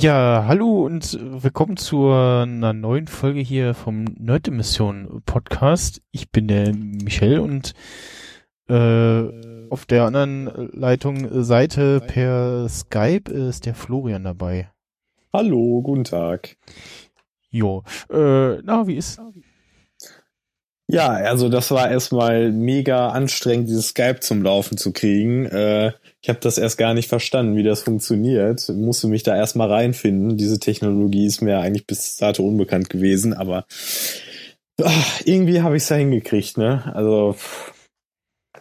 Ja, hallo und willkommen zu einer neuen Folge hier vom Nerd-Mission Podcast. Ich bin der Michel und äh, auf der anderen Leitung Seite per Skype ist der Florian dabei. Hallo, guten Tag. Jo, äh, na, wie ist? Ja, also das war erstmal mega anstrengend, dieses Skype zum Laufen zu kriegen. Äh, ich habe das erst gar nicht verstanden, wie das funktioniert. Musste mich da erstmal reinfinden. Diese Technologie ist mir eigentlich bis dato unbekannt gewesen, aber ach, irgendwie habe ich es da hingekriegt, ne? Also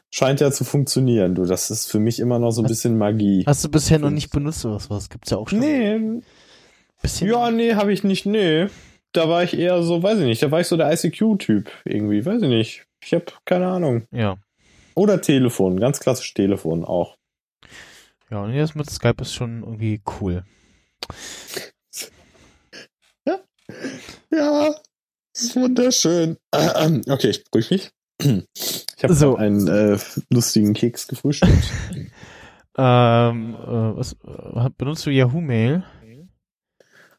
scheint ja zu funktionieren, du. Das ist für mich immer noch so ein bisschen Magie. Hast du bisher noch nicht benutzt oder was? Was gibt's ja auch schon? Nee. Bisschen Ja, nee, habe ich nicht, nee. Da war ich eher so, weiß ich nicht, da war ich so der ICQ-Typ irgendwie, weiß ich nicht. Ich habe keine Ahnung. Ja. Oder Telefon, ganz klassisch Telefon auch. Ja, und jetzt mit Skype ist schon irgendwie cool. Ja, das ist wunderschön. Okay, ich beruhige mich. Ich habe So. so. einen äh, lustigen Keks gefrühstückt. Ähm, äh, was, äh, benutzt du Yahoo Mail?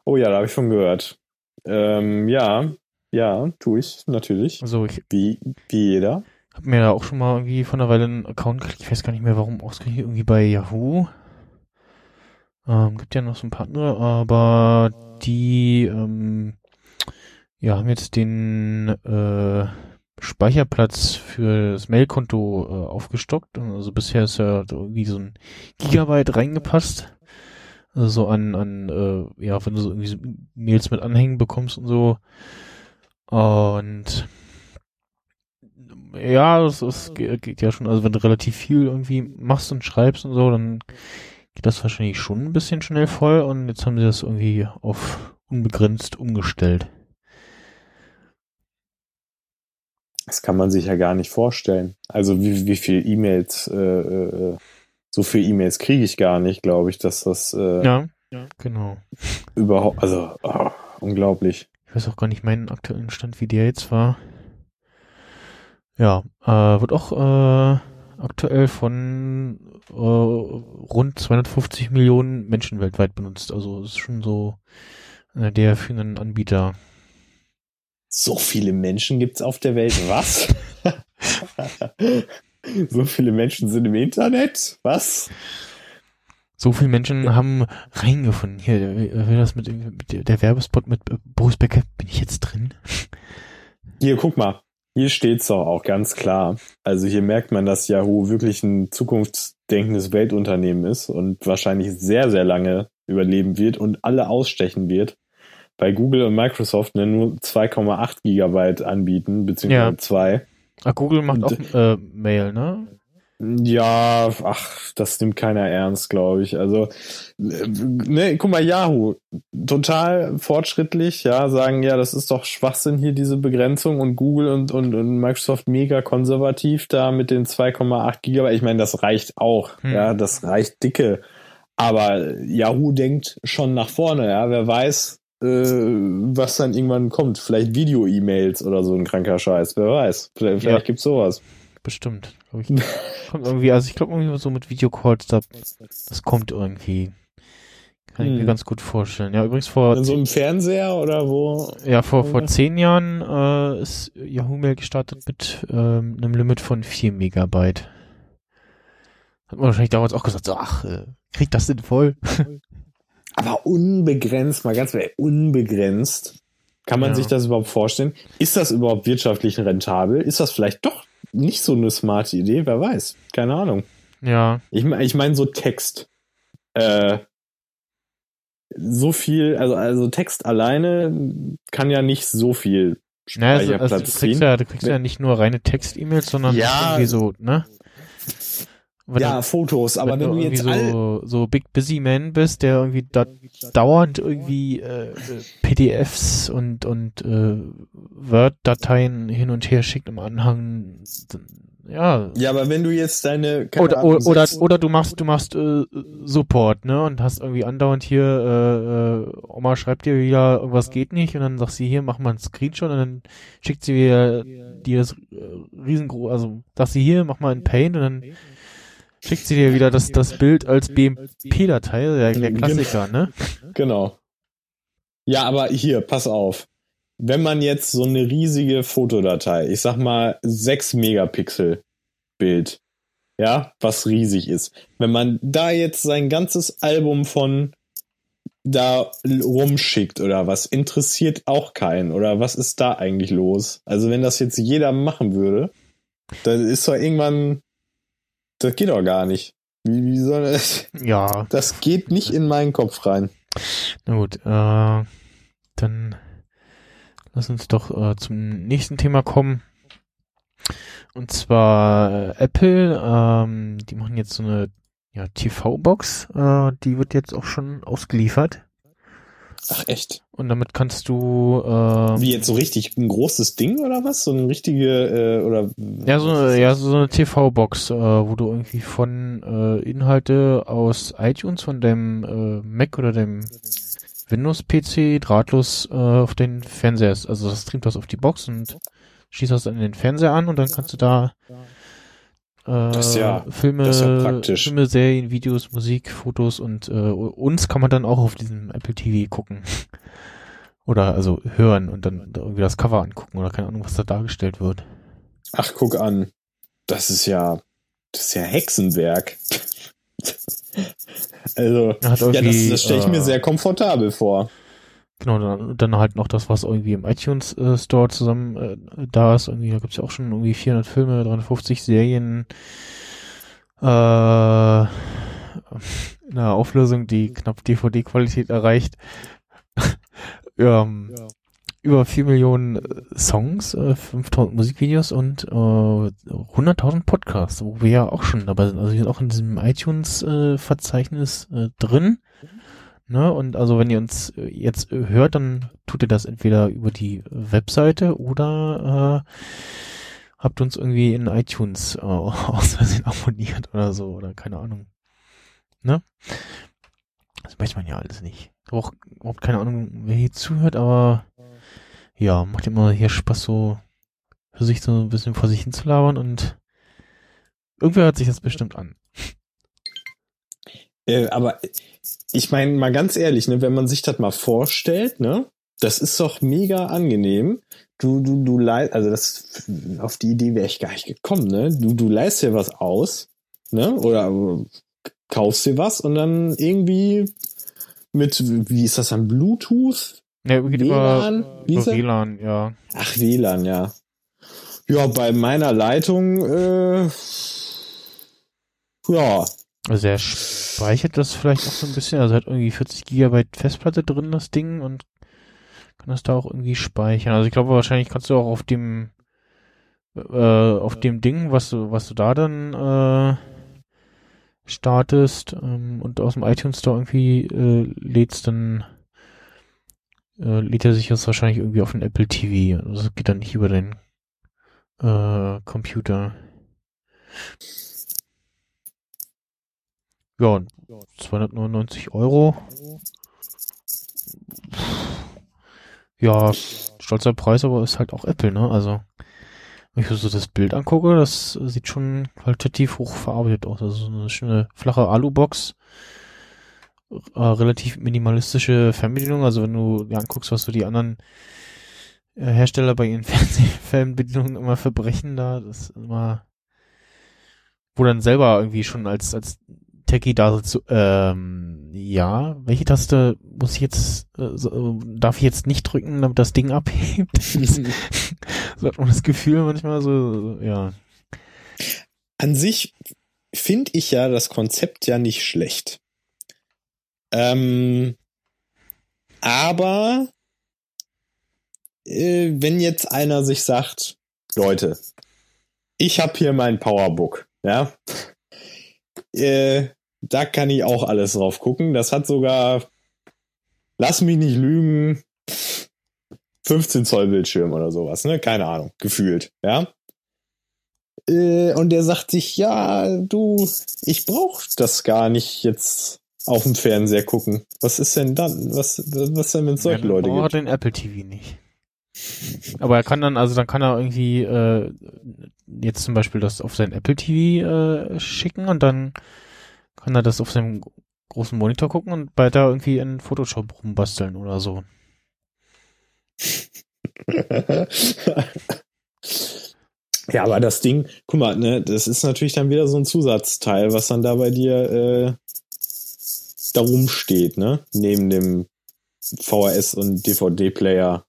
Oh ja, da habe ich von gehört. Ähm, ja, ja, tue ich natürlich. Also ich Wie, wie jeder. Hab mir da auch schon mal irgendwie von einer Weile einen Account gekriegt. Ich weiß gar nicht mehr, warum ausgerechnet irgendwie bei Yahoo. Ähm, gibt ja noch so ein paar andere, aber die ähm, ja, haben jetzt den äh, Speicherplatz für das Mailkonto äh, aufgestockt. Also bisher ist ja irgendwie so ein Gigabyte reingepasst. Also so an, an äh, ja, wenn du so irgendwie so Mails mit Anhängen bekommst und so. Und ja, das, das ge- geht ja schon. Also wenn du relativ viel irgendwie machst und schreibst und so, dann geht das wahrscheinlich schon ein bisschen schnell voll. Und jetzt haben sie das irgendwie auf unbegrenzt umgestellt. Das kann man sich ja gar nicht vorstellen. Also wie, wie viel E-Mails, äh, äh, so viel E-Mails kriege ich gar nicht, glaube ich, dass das äh, Ja, genau. überhaupt, also oh, unglaublich. Ich weiß auch gar nicht meinen aktuellen Stand, wie der jetzt war. Ja, äh, wird auch äh, aktuell von äh, rund 250 Millionen Menschen weltweit benutzt. Also ist schon so einer der führenden Anbieter. So viele Menschen gibt's auf der Welt. Was? so viele Menschen sind im Internet? Was? So viele Menschen haben reingefunden. Hier, äh, das mit, mit der- der Werbespot mit äh, Boris Becker, bin ich jetzt drin? Hier, guck mal. Hier steht's doch auch ganz klar. Also hier merkt man, dass Yahoo wirklich ein zukunftsdenkendes Weltunternehmen ist und wahrscheinlich sehr, sehr lange überleben wird und alle ausstechen wird. Bei Google und Microsoft ne, nur 2,8 Gigabyte anbieten, beziehungsweise Ja. zwei. Ah, Google macht auch Und- äh, Mail, ne? Ja, ach, das nimmt keiner ernst, glaube ich. Also, äh, ne, guck mal, Yahoo, total fortschrittlich, ja, sagen, ja, das ist doch Schwachsinn hier, diese Begrenzung und Google und, und, und Microsoft mega konservativ da mit den 2,8 Gigabyte. Ich meine, das reicht auch, Hm. ja, das reicht dicke. Aber Yahoo denkt schon nach vorne, ja, wer weiß, äh, was dann irgendwann kommt. Vielleicht Video-E-Mails oder so ein kranker Scheiß, wer weiß. Vielleicht, Ja. vielleicht gibt's sowas. Bestimmt. Ich. kommt irgendwie, also ich glaube irgendwie so mit Videocalls, da, das kommt irgendwie. Kann ich mir Hm. ganz gut vorstellen. Ja, übrigens vor, In so einem Fernseher oder wo? ja, vor, vor zehn Jahren äh, ist Yahoo Mail gestartet mit ähm, einem Limit von 4 Megabyte. Hat man wahrscheinlich damals auch gesagt, so, ach, äh, kriegt das denn voll? Aber unbegrenzt, mal ganz ehrlich, unbegrenzt. Kann man Ja. sich das überhaupt vorstellen? Ist das überhaupt wirtschaftlich rentabel? Ist das vielleicht doch nicht so eine smarte Idee? Wer weiß. Keine Ahnung. Ja, Ich, mein- ich meine so Text. Äh, so viel, also, also Text alleine kann ja nicht so viel naja, also, also du kriegst ja, du kriegst ja nicht nur reine Text-E-Mails, sondern ja, irgendwie so, ne? Wenn ja, du, Fotos, aber wenn, wenn du, jetzt so, so Big Busy Man bist, der irgendwie da dauernd irgendwie äh, PDFs und und äh, Word-Dateien hin und her schickt im Anhang, ja. Ja, aber wenn du jetzt deine oder, oder, oder oder du machst du machst äh, Support, ne, und hast irgendwie andauernd hier äh, äh, Oma schreibt dir wieder irgendwas geht nicht und dann sagst sie hier mach mal einen Screenshot und dann schickt sie wieder dir das äh, riesengroß, also sagst sie hier mach mal ein Paint und dann schickt sie dir wieder das, das Bild als BMP-Datei, der, der Klassiker, ne? Genau. Ja, aber hier, pass auf. Wenn man jetzt so eine riesige Fotodatei, ich sag mal 6 Megapixel Bild, ja, was riesig ist, wenn man da jetzt sein ganzes Album von da rumschickt oder was, interessiert auch keinen oder was ist da eigentlich los? Also wenn das jetzt jeder machen würde, dann ist doch irgendwann das geht doch gar nicht. Wie, wie soll das? Ja. Das geht nicht in meinen Kopf rein. Na gut, äh, dann lass uns doch äh, zum nächsten Thema kommen. Und zwar äh, Apple, ähm, die machen jetzt so eine ja, TV-Box, äh, die wird jetzt auch schon ausgeliefert. Ach echt? Und damit kannst du äh, wie jetzt so richtig ein großes Ding oder was? So eine richtige äh, oder ja so eine, ja so eine TV-Box, äh, wo du irgendwie von äh, Inhalte aus iTunes von deinem äh, Mac oder dem Windows-PC drahtlos äh, auf den Fernseher ist. Also das streamt das auf die Box und schießt das an den Fernseher an und dann kannst du da äh, das ja, Filme, ja Filme, Serien, Videos, Musik, Fotos und äh, uns kann man dann auch auf diesem Apple TV gucken. oder also hören und dann irgendwie das Cover angucken oder keine Ahnung, was da dargestellt wird. Ach, guck an. Das ist ja, das ist ja Hexenwerk. also, ja, das, das stelle ich mir äh, sehr komfortabel vor. Genau, dann, dann halt noch das, was irgendwie im iTunes äh, Store zusammen äh, da ist. Irgendwie, da gibt's ja auch schon irgendwie 400 Filme, 350 Serien. Äh, in einer Auflösung, die knapp DVD-Qualität erreicht. ja, ja. Über 4 Millionen äh, Songs, äh, 5000 Musikvideos und äh, 100.000 Podcasts, wo wir ja auch schon dabei sind. Also wir sind auch in diesem iTunes-Verzeichnis äh, drin. Ne? Und also wenn ihr uns äh, jetzt äh, hört, dann tut ihr das entweder über die Webseite oder äh, habt uns irgendwie in iTunes äh, aus Versehen abonniert oder so oder keine Ahnung. Ne? Das weiß man ja alles nicht. Auch überhaupt keine Ahnung, wer hier zuhört, aber ja, macht immer hier Spaß so für sich so ein bisschen vor sich hinzulabern und irgendwer hört sich das bestimmt an. Äh, aber ich meine mal ganz ehrlich, ne, wenn man sich das mal vorstellt, ne, das ist doch mega angenehm. Du, du, du leist, also das, auf die Idee wäre ich gar nicht gekommen, ne? Du, du leist dir was aus, ne? Oder kaufst dir was und dann irgendwie mit, wie ist das dann, Bluetooth? Ja, WLAN? Über, über WLAN, ja. Ach, WLAN, ja. Ja, bei meiner Leitung, äh, ja, also er speichert das vielleicht auch so ein bisschen, also hat irgendwie 40 Gigabyte Festplatte drin, das Ding, und kann das da auch irgendwie speichern. Also ich glaube wahrscheinlich kannst du auch auf dem äh, auf dem Ding, was du, was du da dann äh, startest ähm, und aus dem iTunes Store irgendwie äh, lädst, dann äh, lädt er sich das wahrscheinlich irgendwie auf den Apple TV. Also das geht dann nicht über den äh, Computer. Ja, 299 Euro. Ja, stolzer Preis, aber ist halt auch Apple, ne? Also, wenn ich so das Bild angucke, das sieht schon qualitativ hoch verarbeitet aus. Also so eine schöne flache Alubox, äh, relativ minimalistische Fernbedienung. Also wenn du dir anguckst, was so die anderen äh, Hersteller bei ihren Fernsehfernbedienungen immer verbrechen da, das ist immer, wo dann selber irgendwie schon als, als Techie da so, ähm, ja, welche Taste muss ich jetzt, äh, darf ich jetzt nicht drücken, damit das Ding abhebt? so hat man das Gefühl manchmal so, ja. An sich finde ich ja das Konzept ja nicht schlecht. Ähm, aber äh, wenn jetzt einer sich sagt, Leute, ich habe hier mein Powerbook, ja, äh, da kann ich auch alles drauf gucken. Das hat sogar, lass mich nicht lügen, 15 Zoll Bildschirm oder sowas, ne? Keine Ahnung, gefühlt, ja. Äh, und der sagt sich, ja, du, ich brauch das gar nicht jetzt auf dem Fernseher gucken. Was ist denn dann? Was, was denn, wenn es solche ja, Leute gibt? den Apple TV nicht. Aber er kann dann, also dann kann er irgendwie äh, jetzt zum Beispiel das auf sein Apple TV äh, schicken und dann kann er das auf seinem großen Monitor gucken und weiter irgendwie in Photoshop rumbasteln oder so. ja, aber das Ding, guck mal, ne, das ist natürlich dann wieder so ein Zusatzteil, was dann da bei dir äh, darum steht, ne? Neben dem VHS und DVD-Player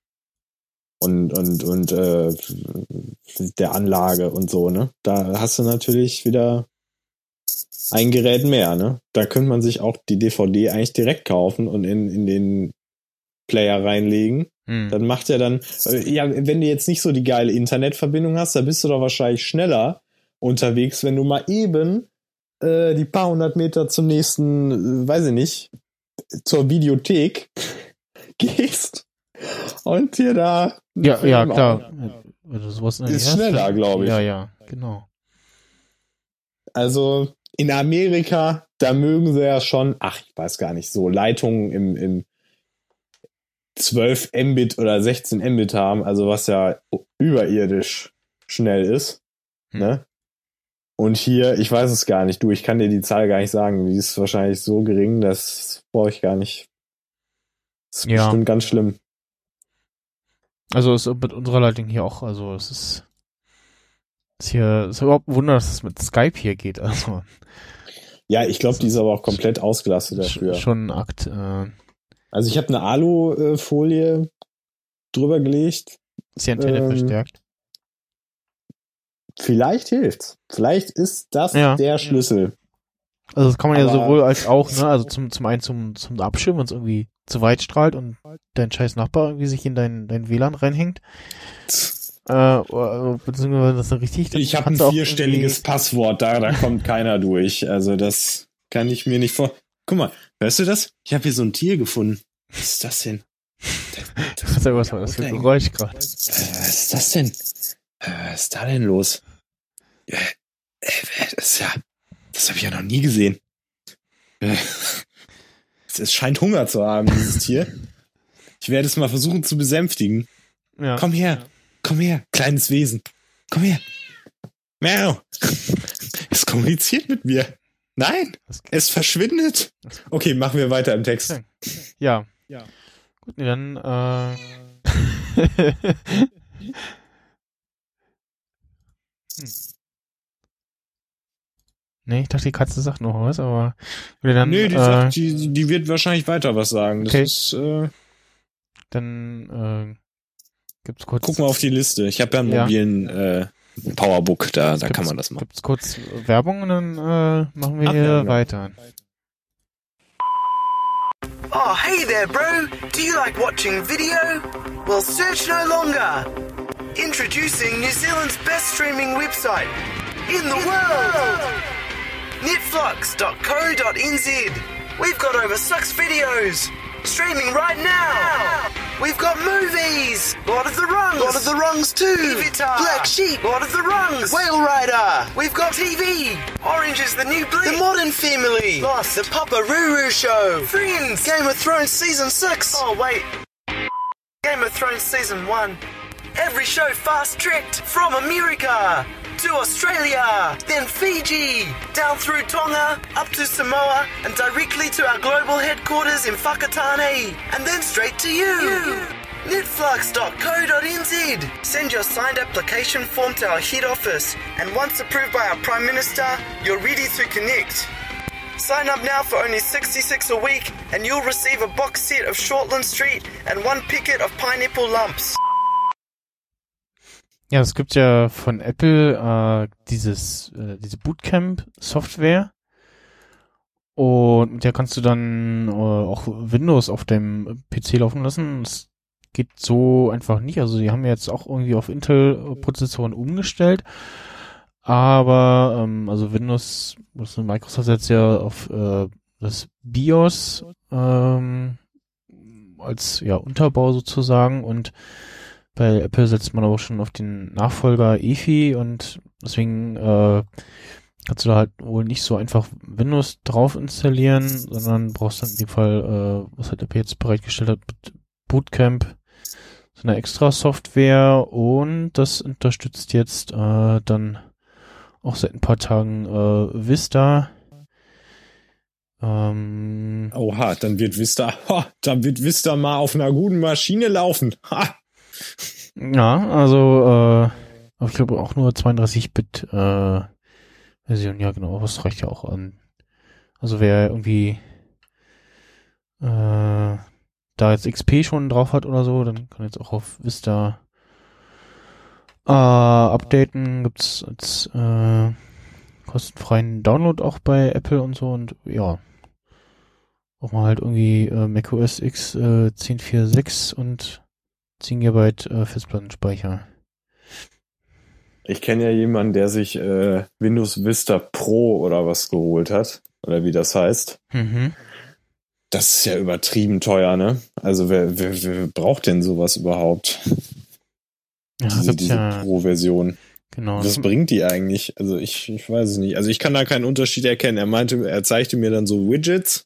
und und und äh, der Anlage und so, ne? Da hast du natürlich wieder ein Gerät mehr, ne? Da könnte man sich auch die DVD eigentlich direkt kaufen und in, in den Player reinlegen. Hm. Dann macht er dann, äh, ja, wenn du jetzt nicht so die geile Internetverbindung hast, da bist du doch wahrscheinlich schneller unterwegs, wenn du mal eben äh, die paar hundert Meter zum nächsten, äh, weiß ich nicht, zur Videothek gehst und dir da. Ja, ja, klar. Also sowas ist schneller, glaube ich. Ja, ja, genau. Also in Amerika, da mögen sie ja schon, ach, ich weiß gar nicht, so Leitungen im, im 12 Mbit oder 16 Mbit haben, also was ja überirdisch schnell ist. Hm. Ne? Und hier, ich weiß es gar nicht, du, ich kann dir die Zahl gar nicht sagen. Die ist wahrscheinlich so gering, das brauche ich gar nicht. Das ist ja. bestimmt ganz schlimm. Also ist mit unserer Leitung hier auch, also es ist, ist hier, ist überhaupt ein Wunder, dass es mit Skype hier geht, also. Ja, ich glaube, die ist aber auch komplett ausgelastet dafür. Schon ein Akt. Äh, also ich habe eine Alufolie drüber gelegt. Ist die Antenne ähm, verstärkt? Vielleicht hilft's. Vielleicht ist das ja. der Schlüssel. Also das kann man Aber ja sowohl als auch, ne, also zum, zum einen zum, zum Abschirmen, wenn es irgendwie zu weit strahlt und dein scheiß Nachbar irgendwie sich in dein, dein WLAN reinhängt. Äh, beziehungsweise das ist richtig. Ich habe ein vierstelliges Passwort, da, da kommt keiner durch. Also das kann ich mir nicht vor. Guck mal, hörst du das? Ich habe hier so ein Tier gefunden. Was ist das denn? Das, das, was war das für ein Geräusch gerade? Äh, was ist das denn? Äh, was ist da denn los? Äh, äh, das ist ja, das habe ich ja noch nie gesehen. Es scheint Hunger zu haben, dieses Tier. Ich werde es mal versuchen zu besänftigen. Ja. Komm her, komm her, kleines Wesen. Komm her. Miau. Es kommuniziert mit mir. Nein, es verschwindet. Okay, machen wir weiter im Text. Ja. ja. Gut, dann äh Hm. Nee, ich dachte, die Katze sagt noch was, aber dann. Nee, die, äh, sagt, die, die wird wahrscheinlich weiter was sagen. Das okay. ist, äh, Dann äh, gibt's kurz. Guck mal auf die Liste. Ich habe ja einen mobilen ja. äh, Powerbook, da, da kann man das machen. Gibt's kurz Werbung und dann äh, machen wir Ach, hier ja, weiter. Oh, hey there, bro! Do you like watching video? Well, search no longer! Introducing New Zealand's best streaming website in the world! Netflix.co.nz. We've got over six videos streaming right now. We've got movies. Lord of the Rungs. Lord of the Rungs 2. Evitar. Black Sheep. Lord of the Rungs. Whale Rider. We've got TV. Orange is the New Blue! The Modern Family. Lost. The Papa Ruru Show. Friends. Game of Thrones Season 6. Oh, wait. Game of Thrones Season 1. Every show fast tracked from America to Australia, then Fiji, down through Tonga, up to Samoa, and directly to our global headquarters in Whakatane, and then straight to you. you. Netflux.co.nz. Send your signed application form to our head office, and once approved by our Prime Minister, you're ready to connect. Sign up now for only 66 a week, and you'll receive a box set of Shortland Street and one packet of pineapple lumps. Ja, es gibt ja von Apple äh, dieses äh, diese Bootcamp-Software und mit der kannst du dann äh, auch Windows auf dem PC laufen lassen. Das geht so einfach nicht. Also sie haben jetzt auch irgendwie auf Intel-Prozessoren umgestellt. Aber ähm, also Windows, also Microsoft setzt ja auf äh, das BIOS ähm, als ja Unterbau sozusagen und bei Apple setzt man aber schon auf den Nachfolger EFI und deswegen äh, kannst du da halt wohl nicht so einfach Windows drauf installieren, sondern brauchst dann in dem Fall, äh, was halt Apple jetzt bereitgestellt hat, Bootcamp, so eine extra Software und das unterstützt jetzt äh, dann auch seit ein paar Tagen äh, Vista. Ähm, Oha, dann wird Vista, ha, dann wird Vista mal auf einer guten Maschine laufen. Ha. Ja, also äh, ich glaube auch nur 32-Bit äh, Version, ja genau, das reicht ja auch an. Also wer irgendwie äh, da jetzt XP schon drauf hat oder so, dann kann jetzt auch auf Vista äh, updaten. Gibt's als äh, kostenfreien Download auch bei Apple und so und ja. Auch mal halt irgendwie äh, macOS X äh, 10.4.6 und 10 GB äh, Festplattenspeicher. Ich kenne ja jemanden, der sich äh, Windows Vista Pro oder was geholt hat. Oder wie das heißt. Mhm. Das ist ja übertrieben teuer, ne? Also wer, wer, wer braucht denn sowas überhaupt? Ja, diese, diese ja, Pro-Version. Genau. Was bringt die eigentlich? Also ich, ich weiß es nicht. Also ich kann da keinen Unterschied erkennen. Er meinte, er zeigte mir dann so Widgets,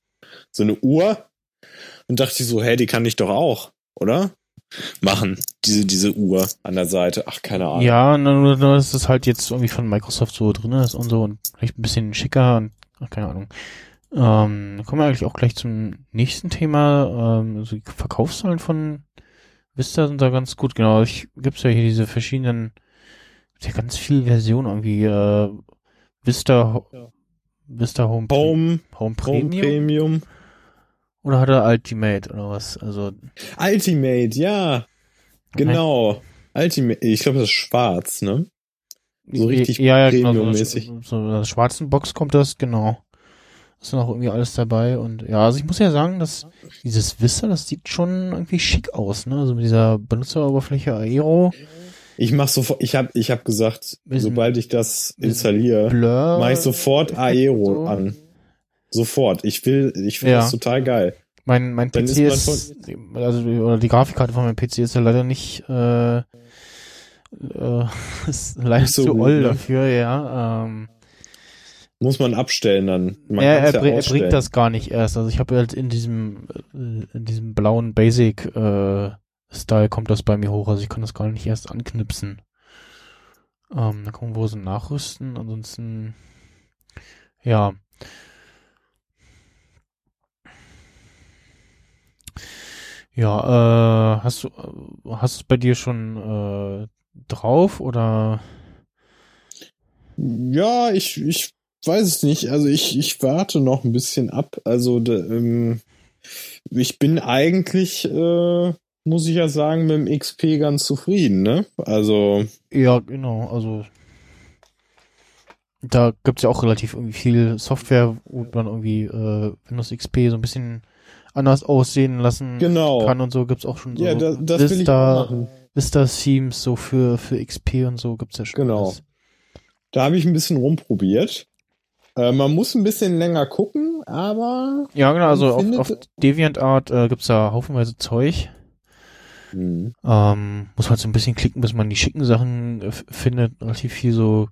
so eine Uhr und dachte ich so, hey, die kann ich doch auch, oder? Machen, diese, diese Uhr an der Seite. Ach, keine Ahnung. Ja, nur, nur dass es halt jetzt irgendwie von Microsoft so drin ist und so und vielleicht ein bisschen schicker und ach, keine Ahnung. Ähm, kommen wir eigentlich auch gleich zum nächsten Thema. Ähm, also die Verkaufszahlen von Vista sind da ganz gut. Genau, ich gibt's ja hier diese verschiedenen, ja ganz viele Versionen irgendwie. Äh, Vista, Vista Home, Home, Home Premium. Home Premium. Oder hat er Ultimate oder was? Also Ultimate, ja. Genau. Okay. Ultimate, ich glaube, das ist schwarz, ne? So richtig ja, ja, Premium-mäßig. Genau, so, so, in der schwarzen Box kommt das, genau. Ist noch irgendwie alles dabei und ja, also ich muss ja sagen, dass dieses Vista, das sieht schon irgendwie schick aus, ne? Also mit dieser Benutzeroberfläche Aero. Ich mach sofort, ich habe ich hab gesagt, sobald ich das installiere, mache ich sofort Aero so. an. Sofort. Ich will, ich finde ja. das total geil. Mein, mein Dann PC ist, ist also, oder die Grafikkarte von meinem PC ist ja leider nicht, äh, äh, ist leider so zu oll ne? dafür, ja. Ähm, muss man abstellen dann. Man ja, er, ja er bringt das gar nicht erst. Also ich habe halt in diesem äh, in diesem blauen Basic äh, Style kommt das bei mir hoch. Also ich kann das gar nicht erst anknipsen. Ähm, dann kommen wir so nachrüsten. Ansonsten ja. Ja, äh, hast du hast du bei dir schon äh, drauf oder? Ja, ich ich weiß es nicht. Also ich ich warte noch ein bisschen ab. Also de, ähm, ich bin eigentlich äh, muss ich ja sagen mit dem XP ganz zufrieden, ne? Also ja, genau. Also da gibt's ja auch relativ irgendwie viel Software, wo man irgendwie äh, Windows XP so ein bisschen anders aussehen lassen genau. kann und so gibt's auch schon so ja, das, das Vista, Vista Themes so für für XP und so gibt's ja schon. Genau. Alles. Da habe ich ein bisschen rumprobiert. Äh, man muss ein bisschen länger gucken, aber ja genau, also auf, auf DeviantArt äh, gibt's da haufenweise Zeug. Mhm. Ähm, muss halt so ein bisschen klicken, bis man die schicken Sachen äh, findet. Relativ viel so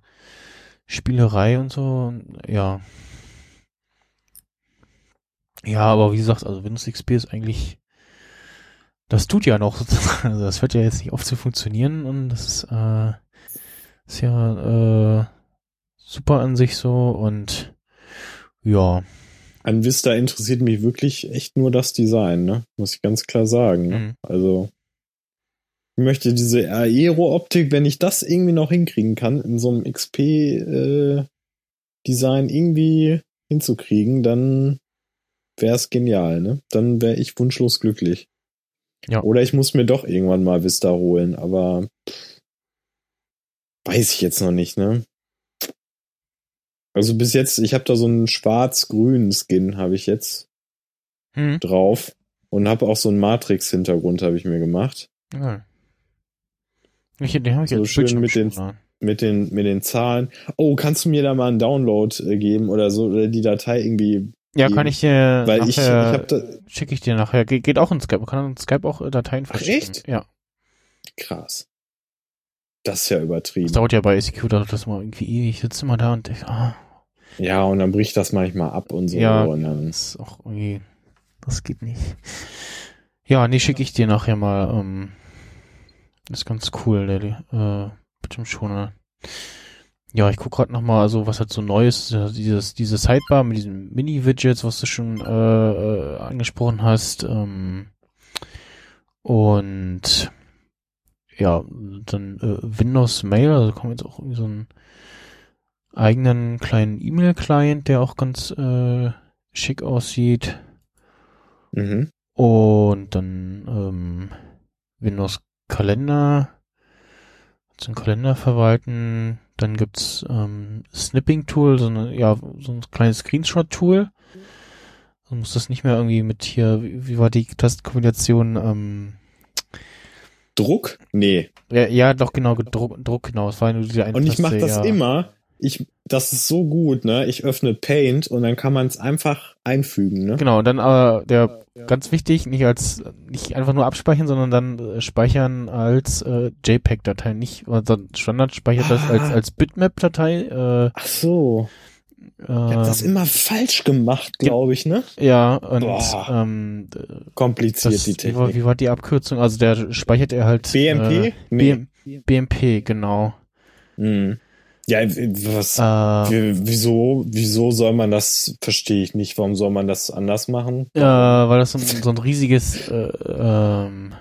Spielerei und so. Ja. Ja, aber wie gesagt, also Windows XP ist eigentlich, das tut ja noch also das hört ja jetzt nicht auf zu funktionieren und das ist, äh, ist ja äh, super an sich so und ja. An Vista interessiert mich wirklich echt nur das Design, ne? Muss ich ganz klar sagen. Ne? Mhm. Also ich möchte diese Aero-Optik, wenn ich das irgendwie noch hinkriegen kann, in so einem XP-Design äh, irgendwie hinzukriegen, dann wäre es genial, ne? Dann wäre ich wunschlos glücklich. Ja. Oder ich muss mir doch irgendwann mal Vista holen, aber pff, weiß ich jetzt noch nicht, ne? Also bis jetzt, ich habe da so einen schwarz-grünen Skin, habe ich jetzt hm. drauf. Und habe auch so einen Matrix-Hintergrund, habe ich mir gemacht. Ja. Ich, den habe ich So als schön mit den- Bildschirmschoner. Mit den, mit den Zahlen. Oh, kannst du mir da mal einen Download äh, geben oder so, oder die Datei irgendwie, Ja, kann ich dir weil ich, ich nachher, habe da, schicke ich dir nachher. Ge geht auch in Skype. Man kann in Skype auch äh, Dateien verschicken. echt? Ja. krass. Das ist ja Das übertrieben. dauert ja bei SQ, dauert das mal irgendwie ewig. Ich sitze immer da und ich, ah, Ja, und dann bricht das manchmal ab und so. Ja. Und dann, das ist auch irgendwie, das geht nicht. Ja, nee, schicke ich dir nachher mal. Ähm, ist ganz cool, der äh, Bildschirmschoner. Ja, ich guck gerade noch mal, also was halt so neu ist, äh, dieses diese Sidebar mit diesen Mini-Widgets, was du schon äh, äh, angesprochen hast. Ähm, und ja, dann äh, Windows Mail, also kommt jetzt auch irgendwie so einen eigenen kleinen E-Mail-Client, der auch ganz äh, schick aussieht. mhm. Und dann ähm, Windows Kalender, zum Kalender verwalten. Dann gibt's ähm, Snipping Tool, so eine, ja, so ein kleines Screenshot Tool. Du musst das nicht mehr irgendwie mit hier, wie, wie war die Tastenkombination? Ähm, Druck? Nee. ja, ja, doch genau, Druck, Druck genau. Es war nur diese eine Und ich mache das ja. immer. Ich, das ist so gut, ne? Ich öffne Paint und dann kann man es einfach einfügen, ne? Genau, und dann aber der ganz wichtig, nicht als nicht einfach nur abspeichern, sondern dann äh, speichern als äh, JPEG-Datei, nicht also Standard speichert das als Ah. als Bitmap-Datei. Äh, Ach so. Ich hab das ähm, immer falsch gemacht, glaube ich, ne? ja und Boah. ähm, Kompliziert das, die wie, war, Technik. wie war die Abkürzung? Also der speichert er halt BMP? Äh, nee. BM, BMP, genau. Hm. Ja, was? Äh, Wie- Wieso, wieso soll man das, verstehe ich nicht, warum soll man das anders machen? äh, weil das so ein, so ein riesiges äh, ähm,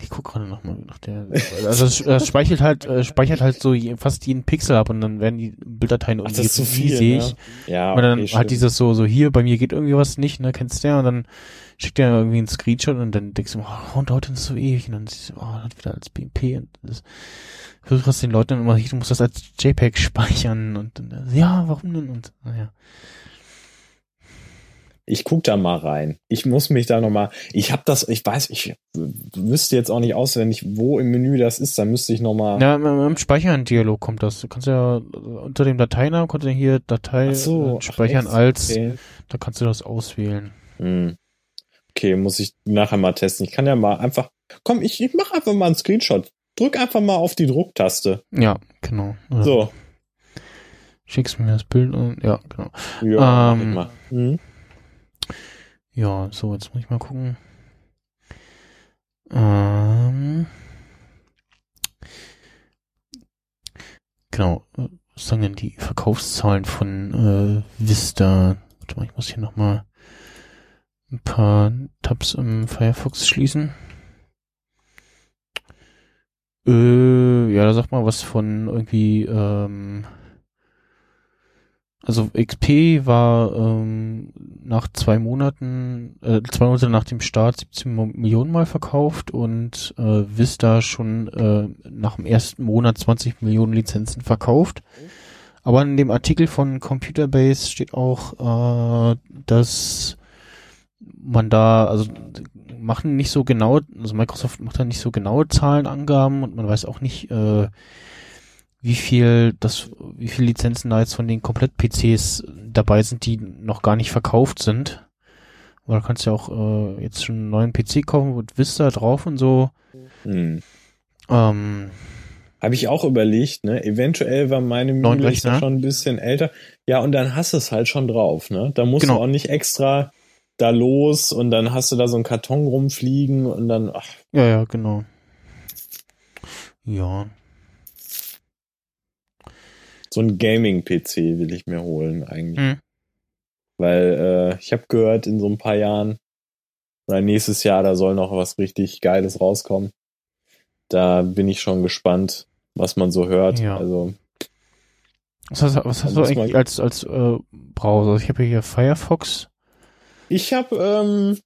ich guck gerade noch mal nach der also es, es speichert halt äh, speichert halt so je, fast jeden Pixel ab und dann werden die Bilddateien Ach, irgendwie das ist zu viel, riesig ne? Ja, und dann okay, hat dieses so so hier bei mir geht irgendwie was nicht ne kennst du ja und dann schickt er irgendwie einen Screenshot und dann denkst du oh, und dauert das so ewig und dann siehst du oh das wieder als BMP und das versuchst das den Leuten dann immer du musst das als JPEG speichern und dann ja warum denn und naja Ich guck da mal rein. Ich muss mich da noch mal. Ich habe das. Ich weiß. Ich wüsste jetzt auch nicht auswendig, wo im Menü das ist. Da müsste ich noch mal. Ja, im, im Speichern-Dialog kommt das. Du kannst ja äh, unter dem Dateinamen kannst du hier Datei Ach so, äh, ach, speichern echt? als, Okay. da kannst du das auswählen. Hm. Okay, muss ich nachher mal testen. Ich kann ja mal einfach. Komm, ich, ich mache einfach mal einen Screenshot. Drück einfach mal auf die Drucktaste. Ja, genau. Ja. So. Schickst mir das Bild und ja, genau. Ja, Ähm, mal. Hm. Ja, so, jetzt muss ich mal gucken. Ähm, genau. Was sagen denn die Verkaufszahlen von äh, Vista? Warte mal, ich muss hier nochmal ein paar Tabs im Firefox schließen. Äh, ja, da sag mal was von irgendwie, ähm, also XP war ähm, nach zwei Monaten, äh, zwei Monate nach dem Start 17 Mo- Millionen Mal verkauft und äh, Vista schon äh, nach dem ersten Monat 20 Millionen Lizenzen verkauft. Aber in dem Artikel von Computerbase steht auch, äh, dass man da, also machen nicht so genau, also Microsoft macht da nicht so genaue Zahlenangaben und man weiß auch nicht, äh, wie viel das, wie viele Lizenzen da jetzt von den Komplett-PCs dabei sind, die noch gar nicht verkauft sind. Weil du kannst ja auch äh, jetzt schon einen neuen PC kaufen mit Vista drauf und so. Hm. Ähm, Habe ich auch überlegt, ne? Eventuell war meine Mühle schon ein bisschen älter. Ja, und dann hast du es halt schon drauf, ne? Da musst Genau. du auch nicht extra da los und dann hast du da so einen Karton rumfliegen und dann, ach, ja, ja, genau. Ja. so ein Gaming-PC will ich mir holen eigentlich. Hm. Weil äh, ich habe gehört, in so ein paar Jahren oder nächstes Jahr, da soll noch was richtig Geiles rauskommen. Da bin ich schon gespannt, was man so hört. Ja. Also Was hast, was hast du eigentlich als, als äh, Browser? Ich habe hier Firefox. Ich habe ähm,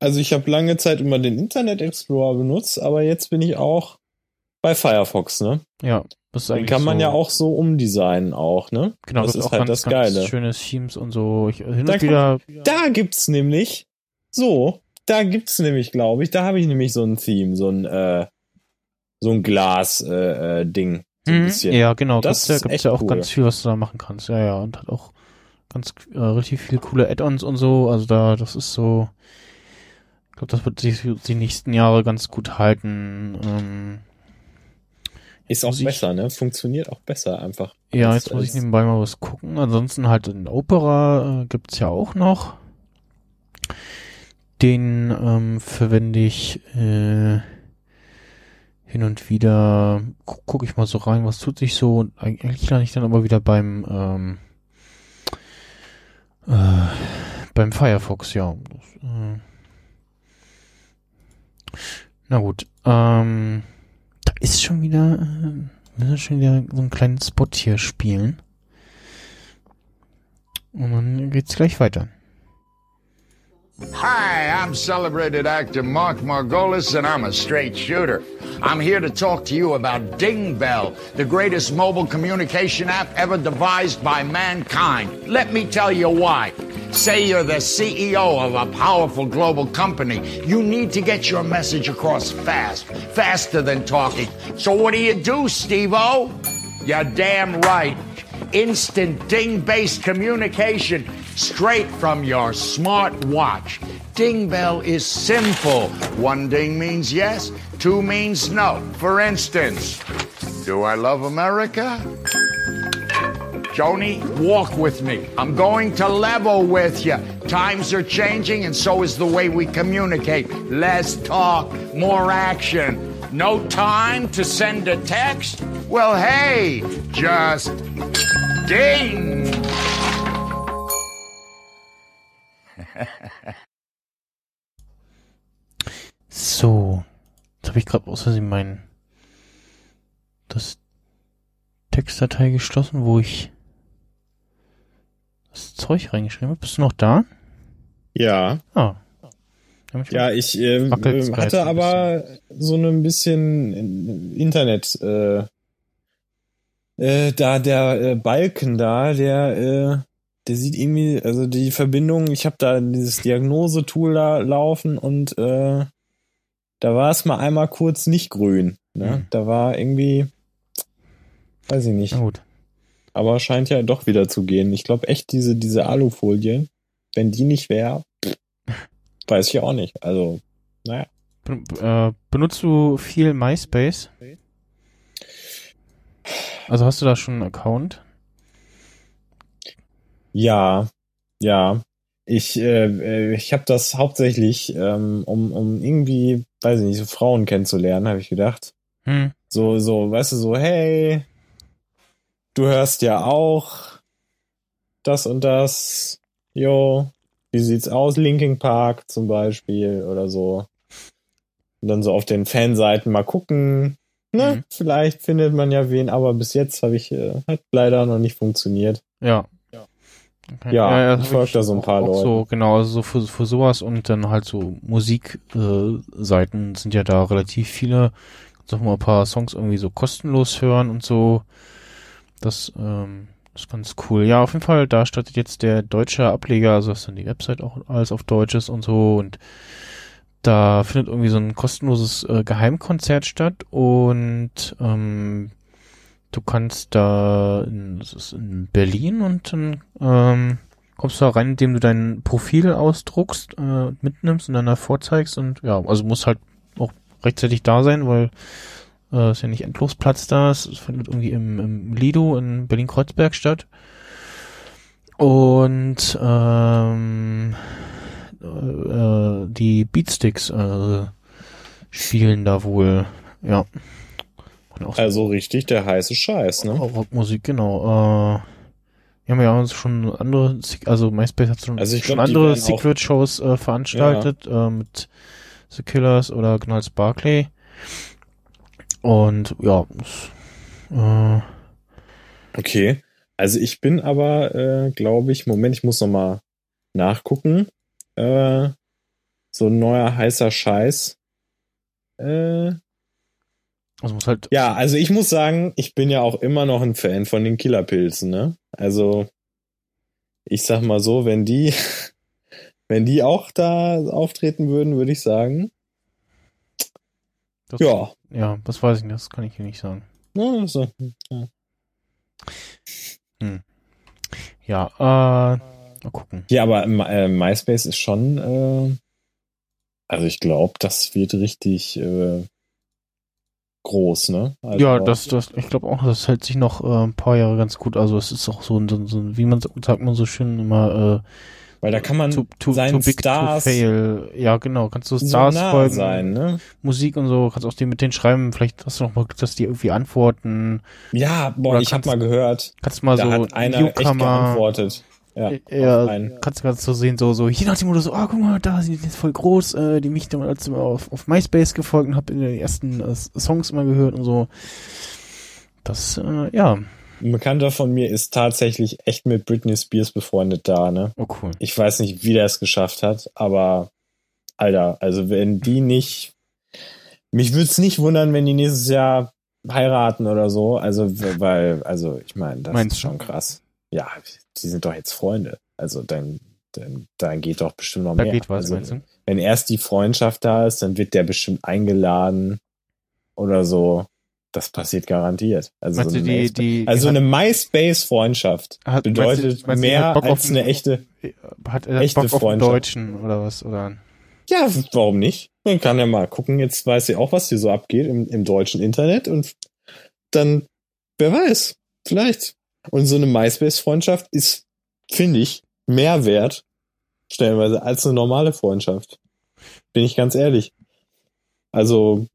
also ich habe lange Zeit immer den Internet Explorer benutzt, aber jetzt bin ich auch bei Firefox, ne? Ja, das ist Den kann man so, ja auch so umdesignen auch, ne? Genau, das das, ist auch halt ganz, das Geile. schöne Themes und so. Ich, hin Da und wieder, Da gibt's nämlich So, da gibt's nämlich, glaube ich, da habe ich nämlich so ein Theme, so ein, äh, so ein Glas-Ding. Äh, äh, Ding, so ein Mhm. bisschen. Ja, genau. Das gibt's ja, gibt's ja auch cool. ganz viel, was du da machen kannst. Ja, ja. Und hat auch ganz äh, richtig viele coole Add-ons und so. Also da, das ist so. Ich glaube, das wird sich die nächsten Jahre ganz gut halten. Ähm, Ist auch ich- besser, ne? Funktioniert auch besser einfach. ja, jetzt muss ich nebenbei mal was gucken. Ansonsten halt in Opera äh, gibt's ja auch noch. Den ähm, verwende ich äh, hin und wieder. Gu gucke ich mal so rein, was tut sich so. Und eigentlich lande ich dann aber wieder beim ähm, äh, beim Firefox, ja. Äh, na gut. Ähm, da ist schon wieder, äh, wir müssen schon wieder so einen kleinen Spot hier spielen. Und dann geht's gleich weiter. Hi, I'm celebrated actor Mark Margolis, and I'm a straight shooter. I'm here to talk to you about Ding Bell, the greatest mobile communication app ever devised by mankind. Let me tell you why. Say you're the CEO of a powerful global company. You need to get your message across fast, faster than talking. So what do you do, Steve-O? You're damn right. Instant ding based communication straight from your smart watch. Ding bell is simple. One ding means yes, two means no. For instance, do I love America? Joni, walk with me. I'm going to level with you. Times are changing, and so is the way we communicate. Less talk, more action. No time to send a text? Well, hey, just ding. So. Jetzt habe ich gerade aus Versehen mein das Textdatei geschlossen, wo ich das Zeug reingeschrieben habe. Bist du noch da? Ja, Ah. Ja, ich äh, Wackelt's äh, hatte aber so ein bisschen Internet, äh, äh, da der äh, Balken da, der, äh, der sieht irgendwie, also die Verbindung, ich habe da dieses Diagnosetool da laufen und äh, da war es mal einmal kurz nicht grün. Ne? Hm. Da war irgendwie, weiß ich nicht, Na gut. aber scheint ja doch wieder zu gehen. Ich glaube echt, diese, diese Alufolie, wenn die nicht wäre, weiß ich auch nicht. Also, naja. Ben äh, benutzt du viel MySpace? Also hast du da schon einen Account? Ja, ja. Ich, äh, äh, ich habe das hauptsächlich, ähm, um, um irgendwie, weiß ich nicht, so Frauen kennenzulernen, habe ich gedacht. Hm. So, so, weißt du, so, hey, du hörst ja auch das und das. Jo, wie sieht's aus? Linking Park zum Beispiel oder so. Und dann so auf den Fanseiten mal gucken. Ne, Mhm. vielleicht findet man ja wen, aber bis jetzt habe ich, äh, hat leider noch nicht funktioniert. Ja. Okay. Ja, das ich hab folg da so ein paar auch Leuten. So, genau, also so für, für sowas und dann halt so Musikseiten äh, Seiten sind ja da relativ viele. Kannst auch mal ein paar Songs irgendwie so kostenlos hören und so. Das ähm, ist ganz cool. Ja, auf jeden Fall, da startet jetzt der deutsche Ableger, also dass dann die Website auch alles auf Deutsch ist und so und da findet irgendwie so ein kostenloses äh, Geheimkonzert statt und ähm, du kannst da, in, das ist in Berlin und dann ähm, kommst du da rein, indem du dein Profil ausdruckst, äh, mitnimmst und dann da vorzeigst und ja, also muss halt auch rechtzeitig da sein, weil äh, ist ja nicht endlos Platz da, es findet irgendwie im, im Lido in Berlin-Kreuzberg statt. Und ähm, äh, die Beatsticks äh, spielen da wohl, ja. Und auch so Also richtig der heiße Scheiß, ne? Rockmusik, genau. Äh, wir haben ja auch schon andere, also MySpace hat schon, Also ich schon glaub, die andere Secret-Shows äh, veranstaltet äh, mit The Killers oder Gnalls Barclay. Und ja, äh, Okay. Also ich bin aber, äh, glaube ich, Moment, ich muss noch mal nachgucken. Äh, so ein neuer heißer Scheiß. Äh, also muss halt, ja, also ich muss sagen, ich bin ja auch immer noch ein Fan von den Killerpilzen, ne? Also ich sag mal so, wenn die Wenn die auch da auftreten würden, würde ich sagen, Das, ja. Ja, das weiß ich nicht, das kann ich hier nicht sagen. Na, so. ja. Ja, äh, mal gucken. Ja, aber äh, MySpace ist schon, äh, also ich glaube, das wird richtig äh, groß, ne? Also, ja, das, das, ich glaube auch, das hält sich noch äh, ein paar Jahre ganz gut. Also es ist auch so, ein- so, ein- so wie man sagt man so schön immer, weil da kann äh, man too, too, seinen Stars to fail. Ja, genau, kannst du so Stars nah folgen, sein, ne? Musik und so, kannst auch die mit denen schreiben, vielleicht hast du noch mal Glück, dass die irgendwie antworten. Ja, boah, Oder ich habe mal gehört, Kannst mal da so hat einer echt Newcomer, geantwortet. Ja, ja, auf einen. kannst du ganz so sehen, so, so, je nach dem Motto, so, ah, guck mal, da sind die jetzt voll groß, äh, die mich damals immer auf, auf MySpace gefolgt und hab in den ersten äh, Songs immer gehört und so. Das, äh, ja, Ein Bekannter von mir ist tatsächlich echt mit Britney Spears befreundet da, ne? oh cool. Ich weiß nicht, wie der es geschafft hat, aber Alter, also wenn die nicht, mich würde es nicht wundern, wenn die nächstes Jahr heiraten oder so. Also, weil, also ich meine, das Meinst ist du? schon krass. Ja, die sind doch jetzt Freunde. Also dann, dann, dann geht doch bestimmt noch Da mehr. geht was, also, wenn erst die Freundschaft da ist, dann wird der bestimmt eingeladen oder so. Das passiert garantiert. Also, Meinst so eine, die, die, also eine MySpace-Freundschaft bedeutet meinst du- meinst mehr auf als eine echte. hat er echte Bock auf Freundschaft. Deutschen oder was, oder? Ja, warum nicht? Man kann ja mal gucken. Jetzt weiß sie auch, was hier so abgeht im, im deutschen Internet und dann, wer weiß, vielleicht. Und so eine MySpace-Freundschaft ist, finde ich, mehr wert, stellenweise, als eine normale Freundschaft. Bin ich ganz ehrlich. Also,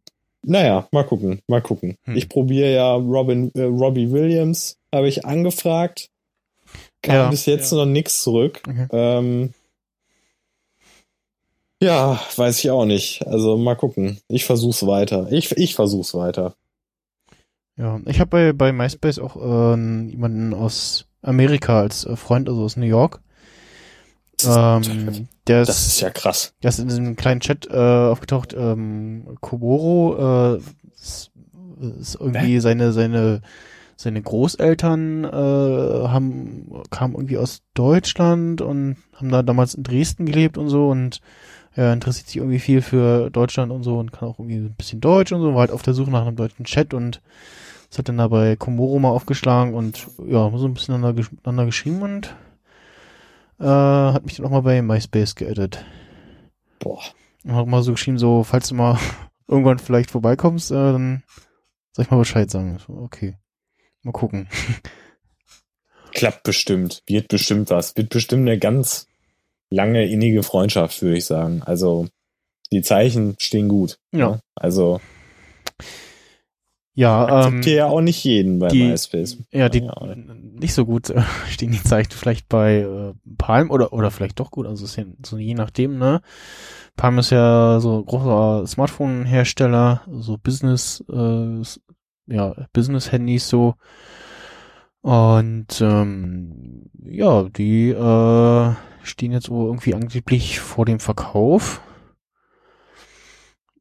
naja, mal gucken, mal gucken. Hm. Ich probiere ja Robin, äh, Robbie Williams, habe ich angefragt. Kam Ja. bis jetzt noch nichts zurück. Okay. Ähm, ja, weiß ich auch nicht. Also mal gucken. Ich versuch's weiter. Ich, ich versuch's weiter. Ja, ich habe bei, bei MySpace auch äh, jemanden aus Amerika als äh, Freund, also aus New York. Ähm, der ist, Das ist ja krass. der ist in diesem kleinen Chat äh, aufgetaucht. Ähm, Koboro äh, ist, ist irgendwie seine seine seine Großeltern äh, haben kamen irgendwie aus Deutschland und haben da damals in Dresden gelebt und so und er interessiert sich irgendwie viel für Deutschland und so und kann auch irgendwie ein bisschen Deutsch und so, war halt auf der Suche nach einem deutschen Chat und das hat dann da bei Komoro mal aufgeschlagen und ja, so ein bisschen aneinander, gesch aneinander geschrieben und äh, hat mich dann auch mal bei MySpace geedit. Boah. Und hat mal so geschrieben, so, falls du mal irgendwann vielleicht vorbeikommst, äh, dann soll ich mal Bescheid sagen. So, okay. Mal gucken. Klappt bestimmt. Wird bestimmt was. Wird bestimmt eine ganz lange innige Freundschaft, würde ich sagen. Also die Zeichen stehen gut. Ja. ne? Also Ja, ähm, akzeptiere ja auch nicht jeden bei die- MySpace. ja, die Ja, nicht so gut äh, stehen die Zeichen vielleicht bei äh, Palm oder oder vielleicht doch gut, also ja so je nachdem, ne? Palm ist ja so ein großer Smartphone-Hersteller, so Business, äh, ja, Business-Handys so. Und ähm, ja, die äh, stehen jetzt irgendwie angeblich vor dem Verkauf.